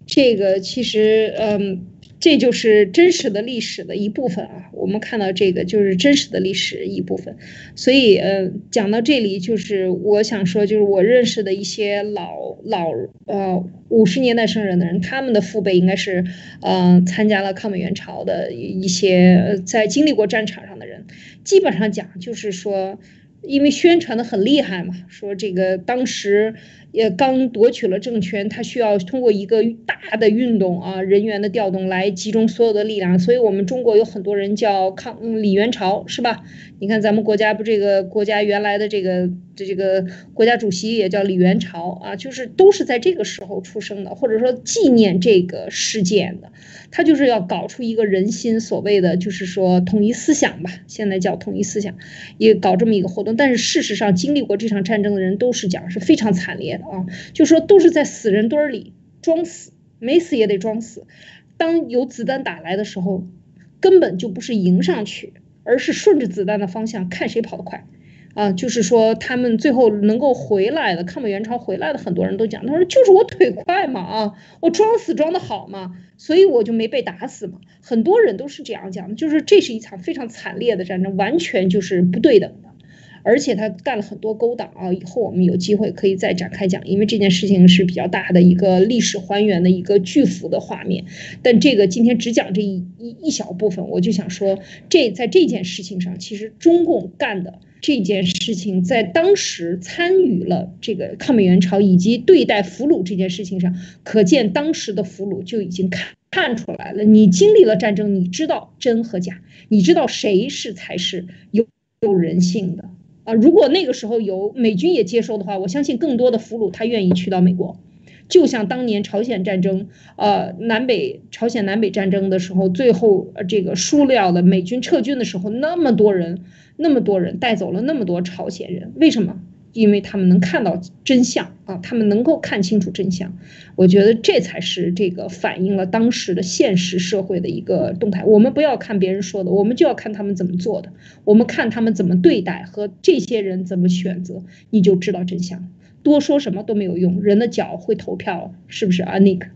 这个其实，嗯。这就是真实的历史的一部分啊！我们看到这个就是真实的历史一部分，所以呃，讲到这里，就是我想说，就是我认识的一些老老呃五十年代生人的人，他们的父辈应该是呃参加了抗美援朝的一些在经历过战场上的人，基本上讲就是说，因为宣传的很厉害嘛，说这个当时。也刚夺取了政权，他需要通过一个大的运动啊，人员的调动来集中所有的力量。所以，我们中国有很多人叫抗李元朝，是吧？你看咱们国家不，这个国家原来的这个这这个国家主席也叫李元朝啊，就是都是在这个时候出生的，或者说纪念这个事件的。他就是要搞出一个人心所谓的就是说统一思想吧，现在叫统一思想，也搞这么一个活动。但是事实上，经历过这场战争的人都是讲是非常惨烈的啊，就说都是在死人堆儿里装死，没死也得装死。当有子弹打来的时候，根本就不是迎上去，而是顺着子弹的方向看谁跑得快。啊，就是说他们最后能够回来的，抗美援朝回来的很多人都讲，他说就是我腿快嘛，啊，我装死装的好嘛，所以我就没被打死嘛。很多人都是这样讲的，就是这是一场非常惨烈的战争，完全就是不对的，而且他干了很多勾当啊。以后我们有机会可以再展开讲，因为这件事情是比较大的一个历史还原的一个巨幅的画面。但这个今天只讲这一一一小部分，我就想说，这在这件事情上，其实中共干的。这件事情在当时参与了这个抗美援朝以及对待俘虏这件事情上，可见当时的俘虏就已经看看出来了。你经历了战争，你知道真和假，你知道谁是才是有有人性的啊！如果那个时候有美军也接收的话，我相信更多的俘虏他愿意去到美国。就像当年朝鲜战争，呃，南北朝鲜南北战争的时候，最后这个输掉了美军撤军的时候，那么多人。那么多人带走了那么多朝鲜人，为什么？因为他们能看到真相啊，他们能够看清楚真相。我觉得这才是这个反映了当时的现实社会的一个动态。我们不要看别人说的，我们就要看他们怎么做的。我们看他们怎么对待和这些人怎么选择，你就知道真相。多说什么都没有用，人的脚会投票，是不是啊，Nick？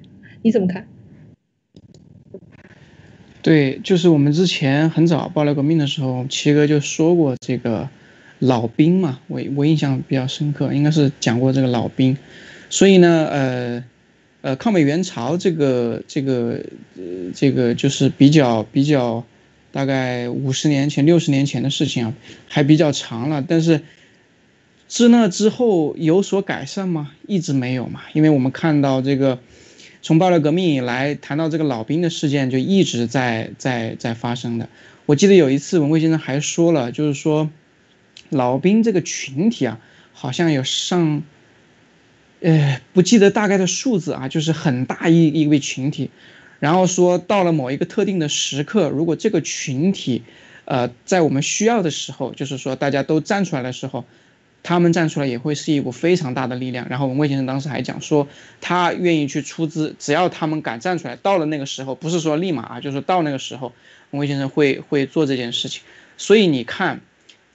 你怎么看？对，就是我们之前很早爆料革命的时候，七哥就说过这个老兵嘛，我我印象比较深刻，应该是讲过这个老兵，所以呢，呃，呃，抗美援朝这个这个呃这个就是比较比较，大概五十年前、六十年前的事情啊，还比较长了。但是自那之后有所改善吗？一直没有嘛，因为我们看到这个从暴乱革命以来，谈到这个老兵的事件就一直在在在发生的。我记得有一次文贵先生还说了，就是说老兵这个群体啊，好像有上。呃，不记得大概的数字啊，就是很大一一位群体，然后说到了某一个特定的时刻，如果这个群体，呃，在我们需要的时候，就是说大家都站出来的时候，他们站出来也会是一股非常大的力量。然后文贵先生当时还讲说，他愿意去出资，只要他们敢站出来，到了那个时候，不是说立马啊，就是到那个时候，文贵先生会会做这件事情。所以你看。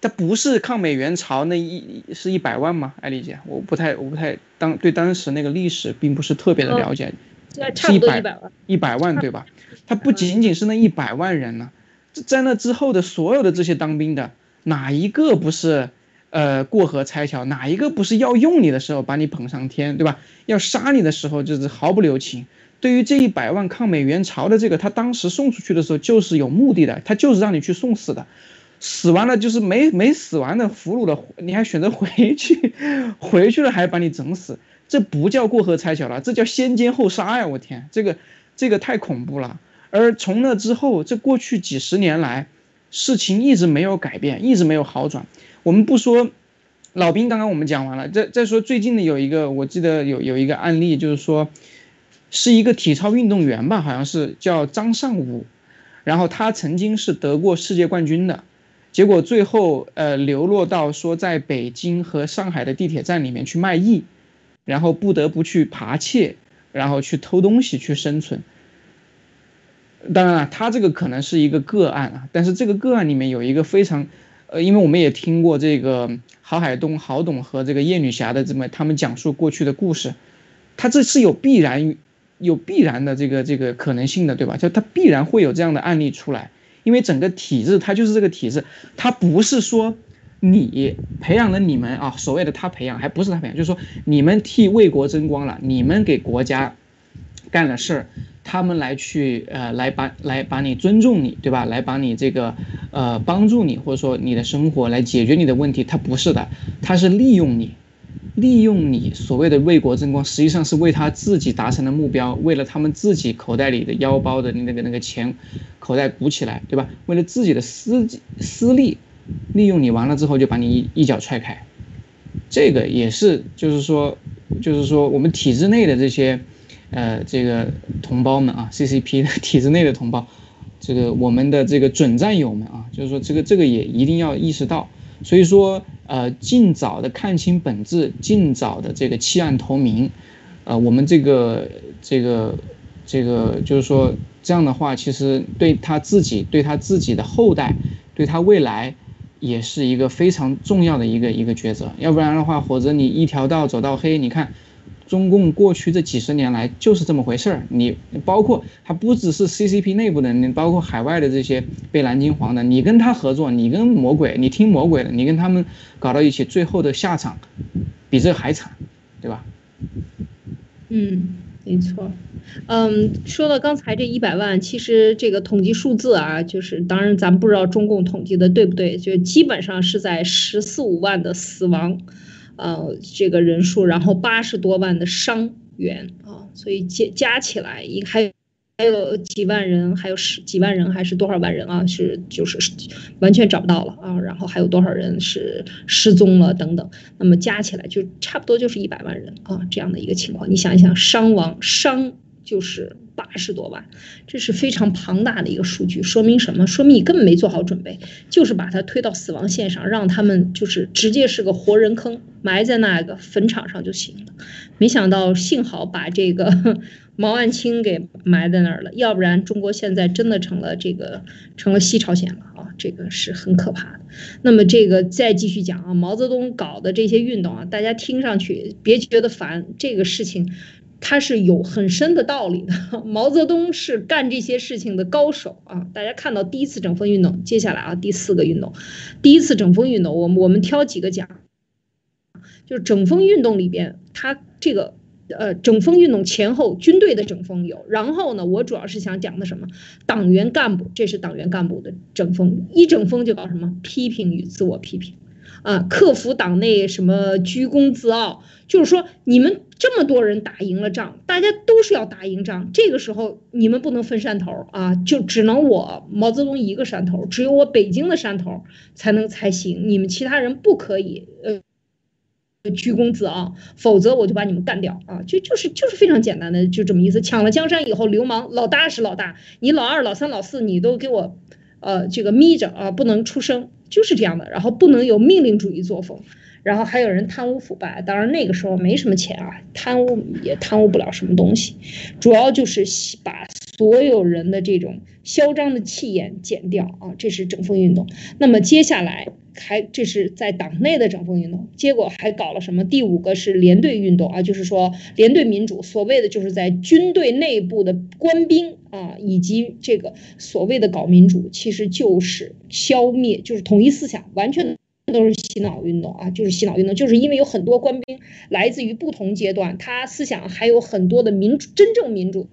它不是抗美援朝那一是一百万吗？艾丽姐，我不太我不太当对当时那个历史并不是特别的了解，是一百万一百万对吧？它不仅仅是那一百万人呢，在那之后的所有的这些当兵的，哪一个不是呃过河拆桥？哪一个不是要用你的时候把你捧上天，对吧？要杀你的时候就是毫不留情。对于这一百万抗美援朝的这个，他当时送出去的时候就是有目的的，他就是让你去送死的。死完了就是没没死完的俘虏了，你还选择回去，回去了还把你整死，这不叫过河拆桥了，这叫先奸后杀呀！我天，这个这个太恐怖了。而从那之后，这过去几十年来，事情一直没有改变，一直没有好转。我们不说老兵，刚刚我们讲完了，再再说最近的有一个，我记得有有一个案例，就是说是一个体操运动员吧，好像是叫张尚武，然后他曾经是得过世界冠军的。结果最后，呃，流落到说在北京和上海的地铁站里面去卖艺，然后不得不去扒窃，然后去偷东西去生存。当然了，他这个可能是一个个案啊，但是这个个案里面有一个非常，呃，因为我们也听过这个郝海东、郝董和这个叶女侠的这么他们讲述过去的故事，他这是有必然有必然的这个这个可能性的，对吧？就他必然会有这样的案例出来。因为整个体制，它就是这个体制，它不是说你培养了你们啊，所谓的他培养，还不是他培养，就是说你们替为国争光了，你们给国家干了事儿，他们来去呃来把来把你尊重你，对吧？来把你这个呃帮助你，或者说你的生活来解决你的问题，他不是的，他是利用你。利用你所谓的为国争光，实际上是为他自己达成的目标，为了他们自己口袋里的腰包的那个那个钱，口袋鼓起来，对吧？为了自己的私私利，利用你完了之后就把你一一脚踹开，这个也是，就是说，就是说我们体制内的这些，呃，这个同胞们啊，CCP 的 体制内的同胞，这个我们的这个准战友们啊，就是说这个这个也一定要意识到。所以说，呃，尽早的看清本质，尽早的这个弃暗投明，呃，我们这个这个这个就是说，这样的话，其实对他自己、对他自己的后代、对他未来，也是一个非常重要的一个一个抉择。要不然的话，否则你一条道走到黑，你看。中共过去这几十年来就是这么回事儿，你包括他不只是 CCP 内部的，你包括海外的这些被蓝金黄的，你跟他合作，你跟魔鬼，你听魔鬼的，你跟他们搞到一起，最后的下场比这还惨，对吧？嗯，没错。嗯，说到刚才这一百万，其实这个统计数字啊，就是当然咱不知道中共统计的对不对，就基本上是在十四五万的死亡。呃，这个人数，然后八十多万的伤员啊，所以加加起来，一还有还有几万人，还有十几万人，还是多少万人啊？是就是完全找不到了啊，然后还有多少人是失踪了等等，那么加起来就差不多就是一百万人啊，这样的一个情况，你想一想，伤亡伤。就是八十多万，这是非常庞大的一个数据，说明什么？说明你根本没做好准备，就是把它推到死亡线上，让他们就是直接是个活人坑，埋在那个坟场上就行了。没想到，幸好把这个 毛岸青给埋在那儿了，要不然中国现在真的成了这个成了西朝鲜了啊！这个是很可怕的。那么这个再继续讲啊，毛泽东搞的这些运动啊，大家听上去别觉得烦，这个事情。他是有很深的道理的。毛泽东是干这些事情的高手啊！大家看到第一次整风运动，接下来啊第四个运动，第一次整风运动，我们我们挑几个讲，就是整风运动里边，他这个呃，整风运动前后军队的整风有，然后呢，我主要是想讲的什么？党员干部，这是党员干部的整风，一整风就搞什么？批评与自我批评，啊，克服党内什么居功自傲，就是说你们这么多人打赢了仗，大家都是要打赢仗，这个时候你们不能分山头啊，就只能我毛泽东一个山头，只有我北京的山头才能才行，你们其他人不可以，呃。鞠躬子啊，否则我就把你们干掉啊！就就是就是非常简单的，就这么意思。抢了江山以后，流氓老大是老大，你老二、老三、老四你都给我，呃，这个眯着啊，不能出声，就是这样的。然后不能有命令主义作风，然后还有人贪污腐败。当然那个时候没什么钱啊，贪污也贪污不了什么东西，主要就是把所有人的这种嚣张的气焰减掉啊，这是整风运动。那么接下来。还这是在党内的整风运动，结果还搞了什么？第五个是连队运动啊，就是说连队民主，所谓的就是在军队内部的官兵啊，以及这个所谓的搞民主，其实就是消灭，就是统一思想，完全都是洗脑运动啊，就是洗脑运动，就是因为有很多官兵来自于不同阶段，他思想还有很多的民主，真正民主。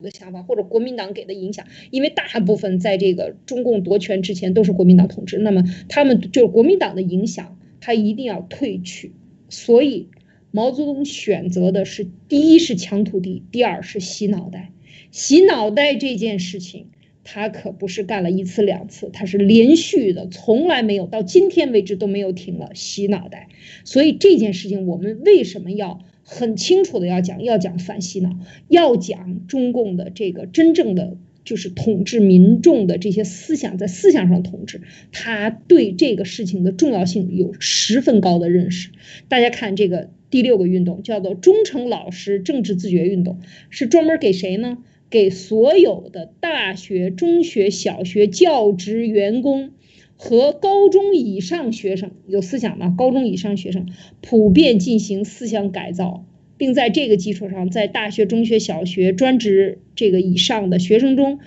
的想法或者国民党给的影响，因为大部分在这个中共夺权之前都是国民党统治，那么他们就是国民党的影响，他一定要退去。所以毛泽东选择的是第一是抢土地，第二是洗脑袋。洗脑袋这件事情，他可不是干了一次两次，他是连续的，从来没有到今天为止都没有停了洗脑袋。所以这件事情，我们为什么要？很清楚的要讲，要讲反洗脑，要讲中共的这个真正的就是统治民众的这些思想，在思想上统治，他对这个事情的重要性有十分高的认识。大家看这个第六个运动叫做忠诚老实政治自觉运动，是专门给谁呢？给所有的大学、中学、小学教职员工。和高中以上学生有思想吗高中以上学生普遍进行思想改造，并在这个基础上，在大学、中学、小学专职这个以上的学生中，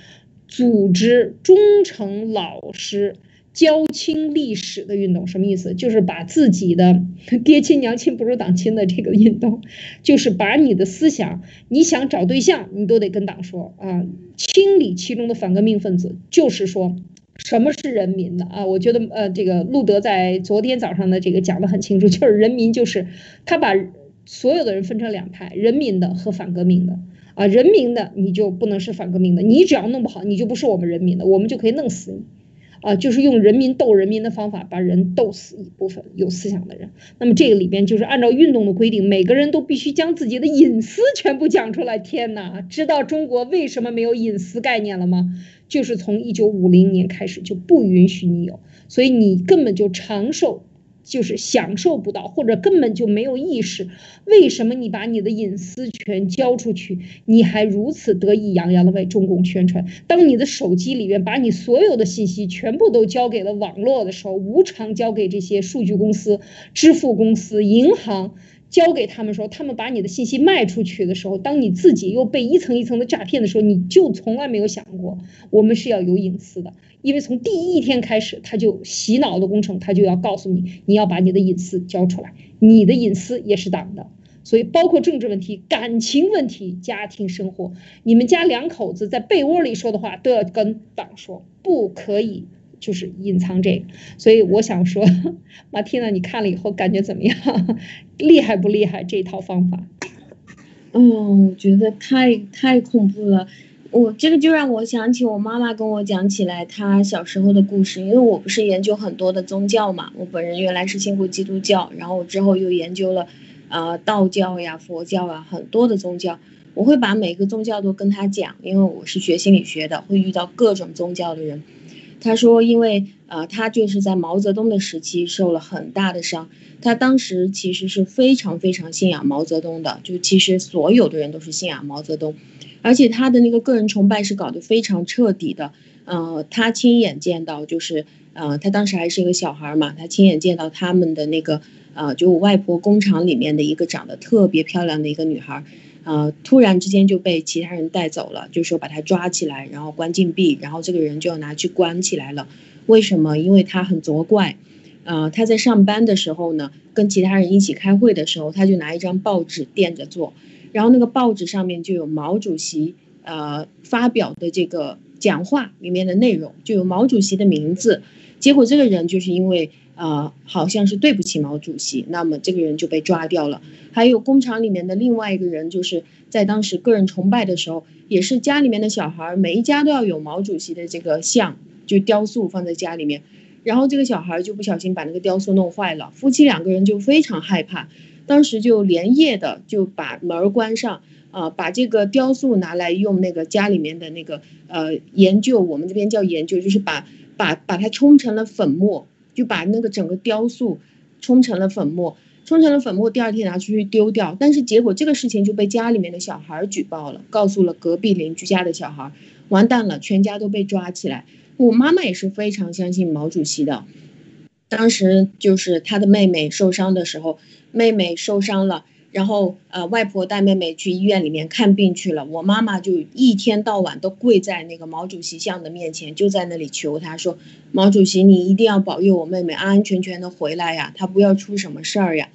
组织忠诚老师、教清历史的运动。什么意思？就是把自己的 爹亲娘亲不如党亲的这个运动，就是把你的思想，你想找对象，你都得跟党说啊，清理其中的反革命分子，就是说。什么是人民的啊？我觉得呃，这个路德在昨天早上的这个讲的很清楚，就是人民就是他把所有的人分成两派，人民的和反革命的啊。人民的你就不能是反革命的，你只要弄不好，你就不是我们人民的，我们就可以弄死你啊。就是用人民斗人民的方法，把人斗死一部分有思想的人。那么这个里边就是按照运动的规定，每个人都必须将自己的隐私全部讲出来。天哪，知道中国为什么没有隐私概念了吗？就是从一九五零年开始就不允许你有，所以你根本就长寿，就是享受不到，或者根本就没有意识。为什么你把你的隐私权交出去，你还如此得意洋洋的为中共宣传？当你的手机里面把你所有的信息全部都交给了网络的时候，无偿交给这些数据公司、支付公司、银行。交给他们说，他们把你的信息卖出去的时候，当你自己又被一层一层的诈骗的时候，你就从来没有想过，我们是要有隐私的，因为从第一天开始，他就洗脑的工程，他就要告诉你，你要把你的隐私交出来，你的隐私也是党的，所以包括政治问题、感情问题、家庭生活，你们家两口子在被窝里说的话都要跟党说，不可以。就是隐藏这个，所以我想说，马蒂娜，你看了以后感觉怎么样？厉害不厉害这一套方法？嗯，我觉得太太恐怖了。我这个就让我想起我妈妈跟我讲起来她小时候的故事。因为我不是研究很多的宗教嘛，我本人原来是信过基督教，然后我之后又研究了呃道教呀、佛教啊很多的宗教。我会把每个宗教都跟他讲，因为我是学心理学的，会遇到各种宗教的人。他说：“因为呃，他就是在毛泽东的时期受了很大的伤。他当时其实是非常非常信仰毛泽东的，就其实所有的人都是信仰毛泽东，而且他的那个个人崇拜是搞得非常彻底的。呃，他亲眼见到，就是呃，他当时还是一个小孩嘛，他亲眼见到他们的那个呃，就我外婆工厂里面的一个长得特别漂亮的一个女孩。”呃，突然之间就被其他人带走了，就说把他抓起来，然后关禁闭，然后这个人就要拿去关起来了。为什么？因为他很作怪，呃，他在上班的时候呢，跟其他人一起开会的时候，他就拿一张报纸垫着坐，然后那个报纸上面就有毛主席呃发表的这个讲话里面的内容，就有毛主席的名字。结果这个人就是因为呃好像是对不起毛主席，那么这个人就被抓掉了。还有工厂里面的另外一个人，就是在当时个人崇拜的时候，也是家里面的小孩，每一家都要有毛主席的这个像，就雕塑放在家里面。然后这个小孩就不小心把那个雕塑弄坏了，夫妻两个人就非常害怕，当时就连夜的就把门关上，啊，把这个雕塑拿来用那个家里面的那个呃研究，我们这边叫研究，就是把。把把它冲成了粉末，就把那个整个雕塑冲成了粉末，冲成了粉末，第二天拿出去丢掉。但是结果这个事情就被家里面的小孩举报了，告诉了隔壁邻居家的小孩，完蛋了，全家都被抓起来。我妈妈也是非常相信毛主席的，当时就是她的妹妹受伤的时候，妹妹受伤了。然后，呃，外婆带妹妹去医院里面看病去了。我妈妈就一天到晚都跪在那个毛主席像的面前，就在那里求他说：“毛主席，你一定要保佑我妹妹安安全全的回来呀，她不要出什么事儿呀。”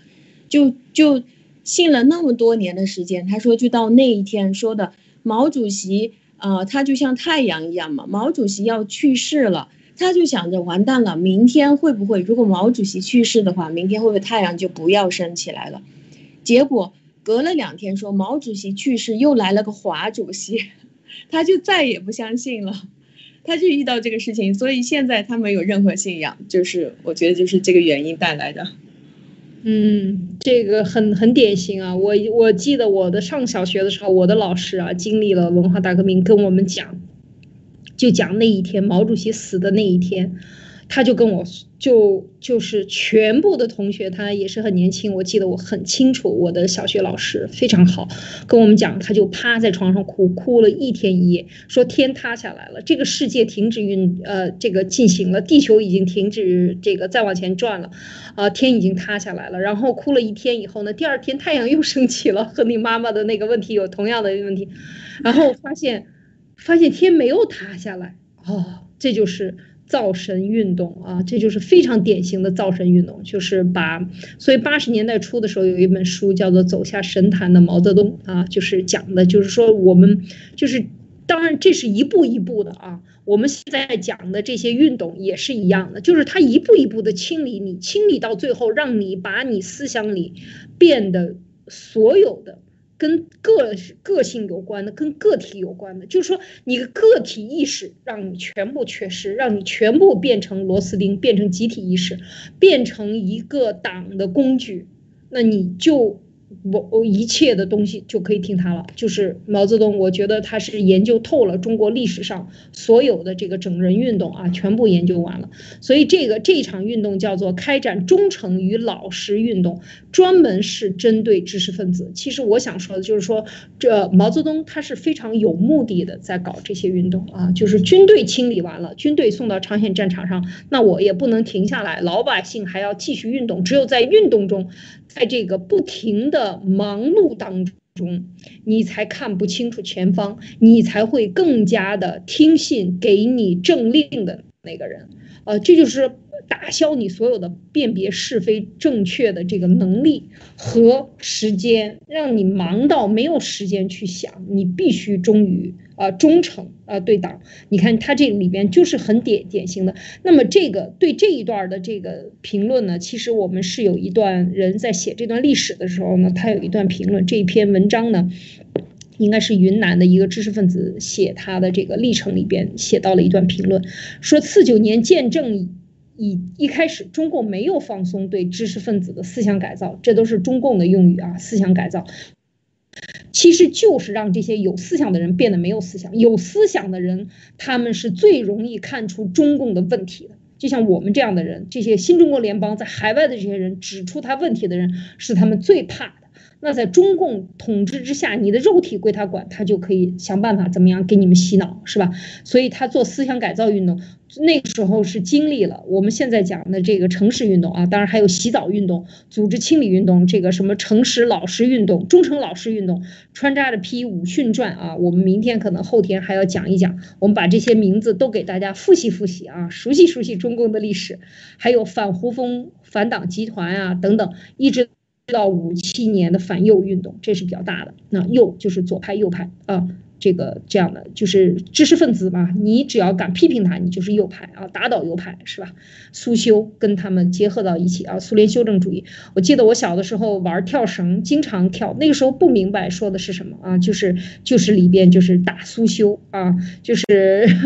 就就信了那么多年的时间，他说就到那一天说的，毛主席，呃，他就像太阳一样嘛。毛主席要去世了，他就想着完蛋了，明天会不会如果毛主席去世的话，明天会不会太阳就不要升起来了？结果隔了两天，说毛主席去世，又来了个华主席，他就再也不相信了，他就遇到这个事情，所以现在他没有任何信仰，就是我觉得就是这个原因带来的。嗯，这个很很典型啊，我我记得我的上小学的时候，我的老师啊经历了文化大革命，跟我们讲，就讲那一天毛主席死的那一天。他就跟我就就是全部的同学，他也是很年轻，我记得我很清楚。我的小学老师非常好，跟我们讲，他就趴在床上哭，哭了一天一夜，说天塌下来了，这个世界停止运呃这个进行了，地球已经停止这个再往前转了，啊天已经塌下来了。然后哭了一天以后呢，第二天太阳又升起了，和你妈妈的那个问题有同样的问题，然后发现发现天没有塌下来，哦，这就是。造神运动啊，这就是非常典型的造神运动，就是把，所以八十年代初的时候有一本书叫做《走下神坛的毛泽东》啊，就是讲的，就是说我们就是，当然这是一步一步的啊，我们现在讲的这些运动也是一样的，就是他一步一步的清理你，清理到最后，让你把你思想里变得所有的。跟个个性有关的，跟个体有关的，就是说你的个体意识让你全部缺失，让你全部变成螺丝钉，变成集体意识，变成一个党的工具，那你就。我一切的东西就可以听他了。就是毛泽东，我觉得他是研究透了中国历史上所有的这个整人运动啊，全部研究完了。所以这个这场运动叫做开展忠诚与老实运动，专门是针对知识分子。其实我想说的就是说，这毛泽东他是非常有目的的在搞这些运动啊。就是军队清理完了，军队送到朝鲜战场上，那我也不能停下来，老百姓还要继续运动。只有在运动中。在这个不停的忙碌当中，你才看不清楚前方，你才会更加的听信给你政令的那个人，呃，这就是打消你所有的辨别是非正确的这个能力和时间，让你忙到没有时间去想，你必须忠于。啊，忠诚啊，对党，你看他这里边就是很典典型的。那么这个对这一段的这个评论呢，其实我们是有一段人在写这段历史的时候呢，他有一段评论。这一篇文章呢，应该是云南的一个知识分子写他的这个历程里边写到了一段评论，说四九年建政以一开始，中共没有放松对知识分子的思想改造，这都是中共的用语啊，思想改造。其实就是让这些有思想的人变得没有思想。有思想的人，他们是最容易看出中共的问题的。就像我们这样的人，这些新中国联邦在海外的这些人指出他问题的人，是他们最怕。那在中共统治之下，你的肉体归他管，他就可以想办法怎么样给你们洗脑，是吧？所以他做思想改造运动。那时候是经历了我们现在讲的这个城市运动啊，当然还有洗澡运动、组织清理运动，这个什么诚实老实运动、忠诚老实运动，穿插着批武训传啊。我们明天可能后天还要讲一讲，我们把这些名字都给大家复习复习啊，熟悉熟悉中共的历史，还有反胡风反党集团啊等等，一直到五七年的反右运动，这是比较大的。那右就是左派右派啊。这个这样的就是知识分子嘛，你只要敢批评他，你就是右派啊，打倒右派是吧？苏修跟他们结合到一起啊，苏联修正主义。我记得我小的时候玩跳绳，经常跳，那个时候不明白说的是什么啊，就是就是里边就是打苏修啊，就是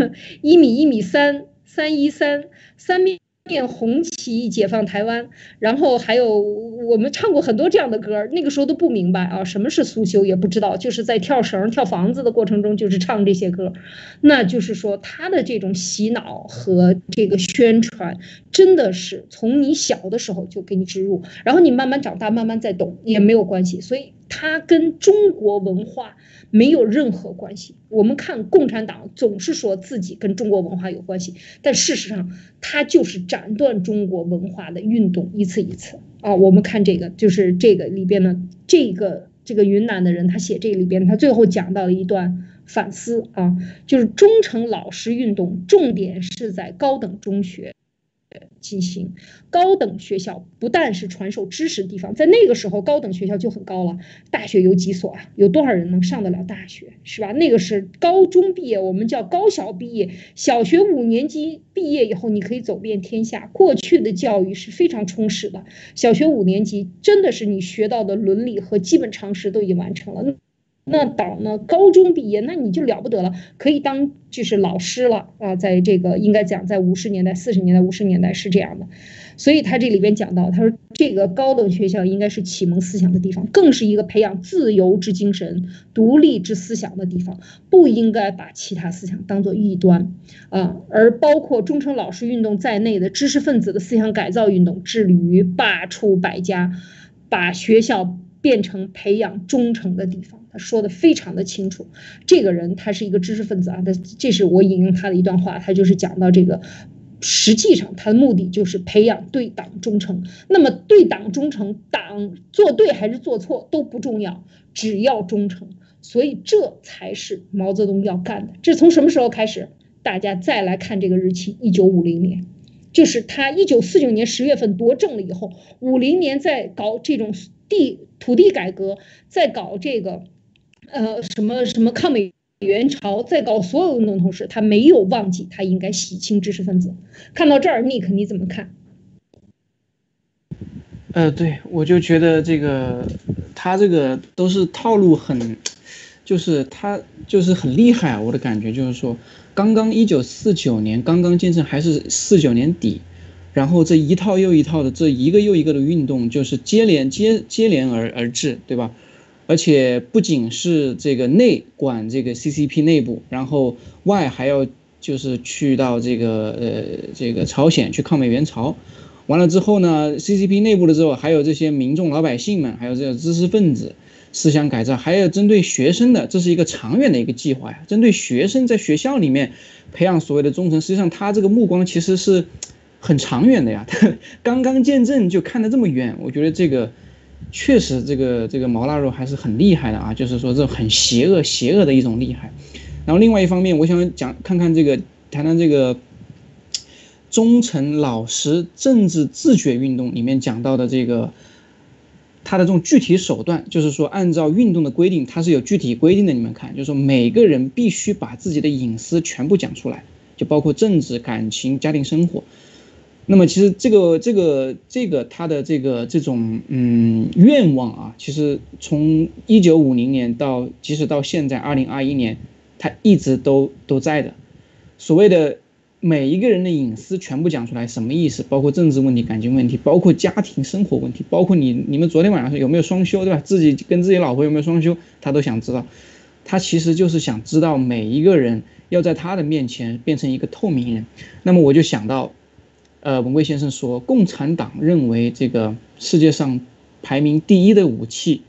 一米一米三三一三三米。面红旗解放台湾，然后还有我们唱过很多这样的歌，那个时候都不明白啊，什么是苏修也不知道，就是在跳绳、跳房子的过程中，就是唱这些歌，那就是说他的这种洗脑和这个宣传，真的是从你小的时候就给你植入，然后你慢慢长大，慢慢再懂也没有关系，所以他跟中国文化。没有任何关系。我们看共产党总是说自己跟中国文化有关系，但事实上他就是斩断中国文化的运动一次一次啊。我们看这个，就是这个里边呢，这个这个云南的人他写这里边，他最后讲到了一段反思啊，就是忠诚老实运动，重点是在高等中学。进行高等学校不但是传授知识的地方，在那个时候高等学校就很高了。大学有几所啊？有多少人能上得了大学？是吧？那个是高中毕业，我们叫高小毕业。小学五年级毕业以后，你可以走遍天下。过去的教育是非常充实的。小学五年级真的是你学到的伦理和基本常识都已经完成了。那党呢？高中毕业，那你就了不得了，可以当就是老师了啊！在这个应该讲，在五十年代、四十年代、五十年代是这样的，所以他这里边讲到，他说这个高等学校应该是启蒙思想的地方，更是一个培养自由之精神、独立之思想的地方，不应该把其他思想当做异端啊！而包括忠诚老师运动在内的知识分子的思想改造运动，致力于罢黜百家，把学校变成培养忠诚的地方。说的非常的清楚，这个人他是一个知识分子啊，他这是我引用他的一段话，他就是讲到这个，实际上他的目的就是培养对党忠诚。那么对党忠诚，党做对还是做错都不重要，只要忠诚。所以这才是毛泽东要干的。这从什么时候开始？大家再来看这个日期，一九五零年，就是他一九四九年十月份夺政了以后，五零年在搞这种地土地改革，在搞这个。呃，什么什么抗美援朝，在搞所有运动同时，他没有忘记他应该洗清知识分子。看到这儿，Nick 你怎么看？呃，对我就觉得这个他这个都是套路很，就是他就是很厉害啊！我的感觉就是说，刚刚一九四九年刚刚建成，还是四九年底，然后这一套又一套的这一个又一个的运动，就是接连接接连而而至，对吧？而且不仅是这个内管这个 CCP 内部，然后外还要就是去到这个呃这个朝鲜去抗美援朝，完了之后呢，CCP 内部的之后还有这些民众老百姓们，还有这个知识分子思想改造，还有针对学生的，这是一个长远的一个计划呀。针对学生在学校里面培养所谓的忠诚，实际上他这个目光其实是很长远的呀。他 刚刚见证就看得这么远，我觉得这个。确实，这个这个毛腊肉还是很厉害的啊，就是说这很邪恶、邪恶的一种厉害。然后另外一方面，我想讲看看这个谈谈这个忠诚老实政治自觉运动里面讲到的这个它的这种具体手段，就是说按照运动的规定，它是有具体规定的。你们看，就是说每个人必须把自己的隐私全部讲出来，就包括政治、感情、家庭生活。那么其实这个这个这个他的这个这种嗯愿望啊，其实从一九五零年到即使到现在二零二一年，他一直都都在的。所谓的每一个人的隐私全部讲出来，什么意思？包括政治问题、感情问题，包括家庭生活问题，包括你你们昨天晚上有没有双休，对吧？自己跟自己老婆有没有双休，他都想知道。他其实就是想知道每一个人要在他的面前变成一个透明人。那么我就想到。呃，文贵先生说，共产党认为这个世界上排名第一的武器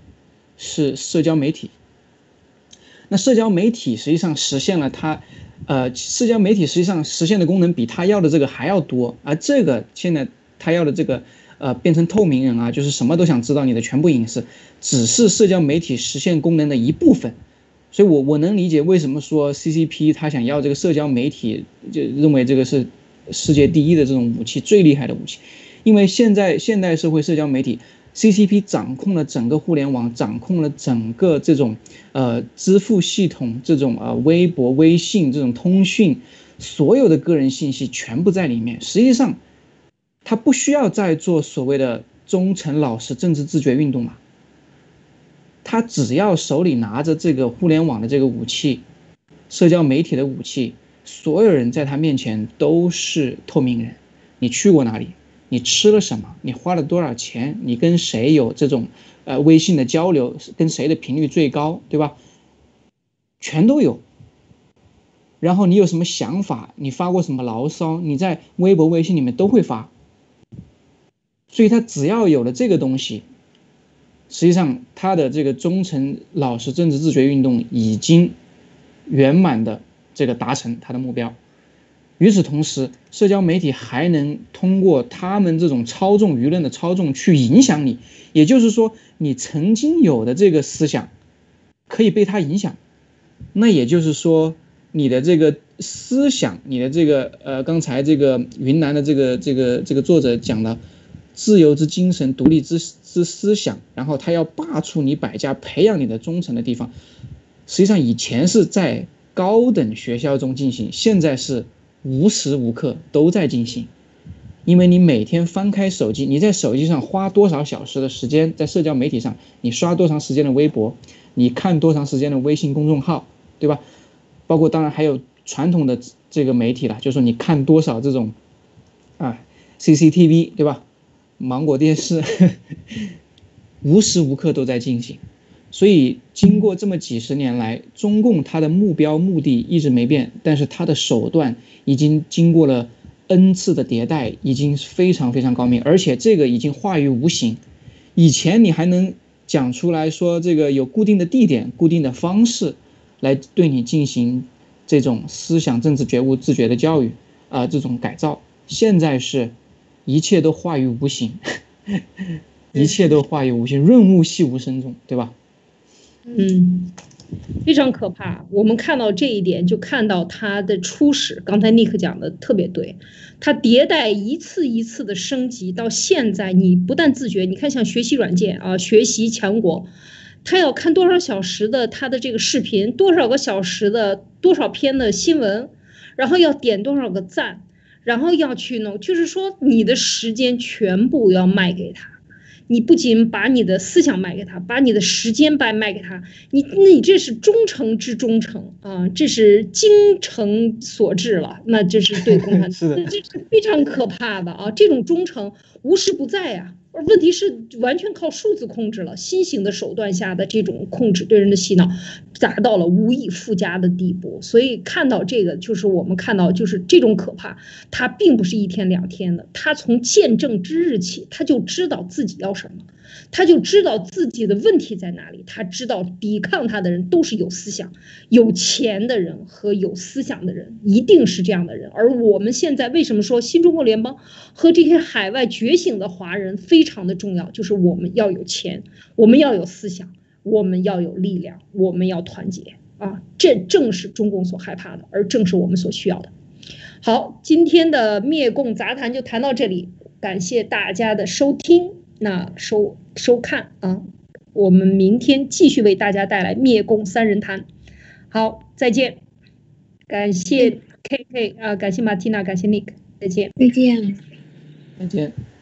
是社交媒体。那社交媒体实际上实现了它，呃，社交媒体实际上实现的功能比他要的这个还要多，而这个现在他要的这个，呃，变成透明人啊，就是什么都想知道你的全部隐私，只是社交媒体实现功能的一部分。所以，我我能理解为什么说 CCP 他想要这个社交媒体，就认为这个是世界第一的这种武器，最厉害的武器，因为现在现代社会社交媒体。CCP 掌控了整个互联网，掌控了整个这种呃支付系统，这种呃微博、微信这种通讯，所有的个人信息全部在里面。实际上，他不需要再做所谓的忠诚老实政治自觉运动嘛？他只要手里拿着这个互联网的这个武器，社交媒体的武器，所有人在他面前都是透明人。你去过哪里？你吃了什么？你花了多少钱？你跟谁有这种呃微信的交流？跟谁的频率最高？对吧？全都有。然后你有什么想法？你发过什么牢骚？你在微博、微信里面都会发。所以他只要有了这个东西，实际上他的这个忠诚、老实、政治自觉运动已经圆满的这个达成他的目标。与此同时，社交媒体还能通过他们这种操纵舆论的操纵去影响你，也就是说，你曾经有的这个思想可以被他影响。那也就是说，你的这个思想，你的这个呃，刚才这个云南的这个这个这个作者讲的自由之精神、独立之之思想，然后他要罢黜你百家，培养你的忠诚的地方，实际上以前是在高等学校中进行，现在是。无时无刻都在进行，因为你每天翻开手机，你在手机上花多少小时的时间，在社交媒体上，你刷多长时间的微博，你看多长时间的微信公众号，对吧？包括当然还有传统的这个媒体了，就是说你看多少这种啊 CCTV，对吧？芒果电视，无时无刻都在进行。所以，经过这么几十年来，中共它的目标目的一直没变，但是它的手段已经经过了 n 次的迭代，已经非常非常高明，而且这个已经化于无形。以前你还能讲出来说这个有固定的地点、固定的方式来对你进行这种思想、政治觉悟、自觉的教育啊，这种改造。现在是一切都化于无形，一切都化于无形，润物细无声中，对吧？嗯，非常可怕。我们看到这一点，就看到它的初始。刚才尼克讲的特别对，它迭代一次一次的升级，到现在你不但自觉，你看像学习软件啊，学习强国，他要看多少小时的他的这个视频，多少个小时的多少篇的新闻，然后要点多少个赞，然后要去弄，就是说你的时间全部要卖给他。你不仅把你的思想卖给他，把你的时间卖卖给他，你那你这是忠诚之忠诚啊，这是精诚所至了，那这是对共产党，这是非常可怕的啊！这种忠诚无时不在呀。问题是完全靠数字控制了，新型的手段下的这种控制对人的洗脑，达到了无以复加的地步。所以看到这个，就是我们看到就是这种可怕，它并不是一天两天的，他从见证之日起，他就知道自己要什么。他就知道自己的问题在哪里，他知道抵抗他的人都是有思想、有钱的人和有思想的人，一定是这样的人。而我们现在为什么说新中国联邦和这些海外觉醒的华人非常的重要？就是我们要有钱，我们要有思想，我们要有力量，我们要团结啊！这正是中共所害怕的，而正是我们所需要的。好，今天的灭共杂谈就谈到这里，感谢大家的收听。那收收看啊，我们明天继续为大家带来灭共三人谈。好，再见，感谢 K K 啊，感谢马蒂娜，感谢 Nick，再见，再见，再见。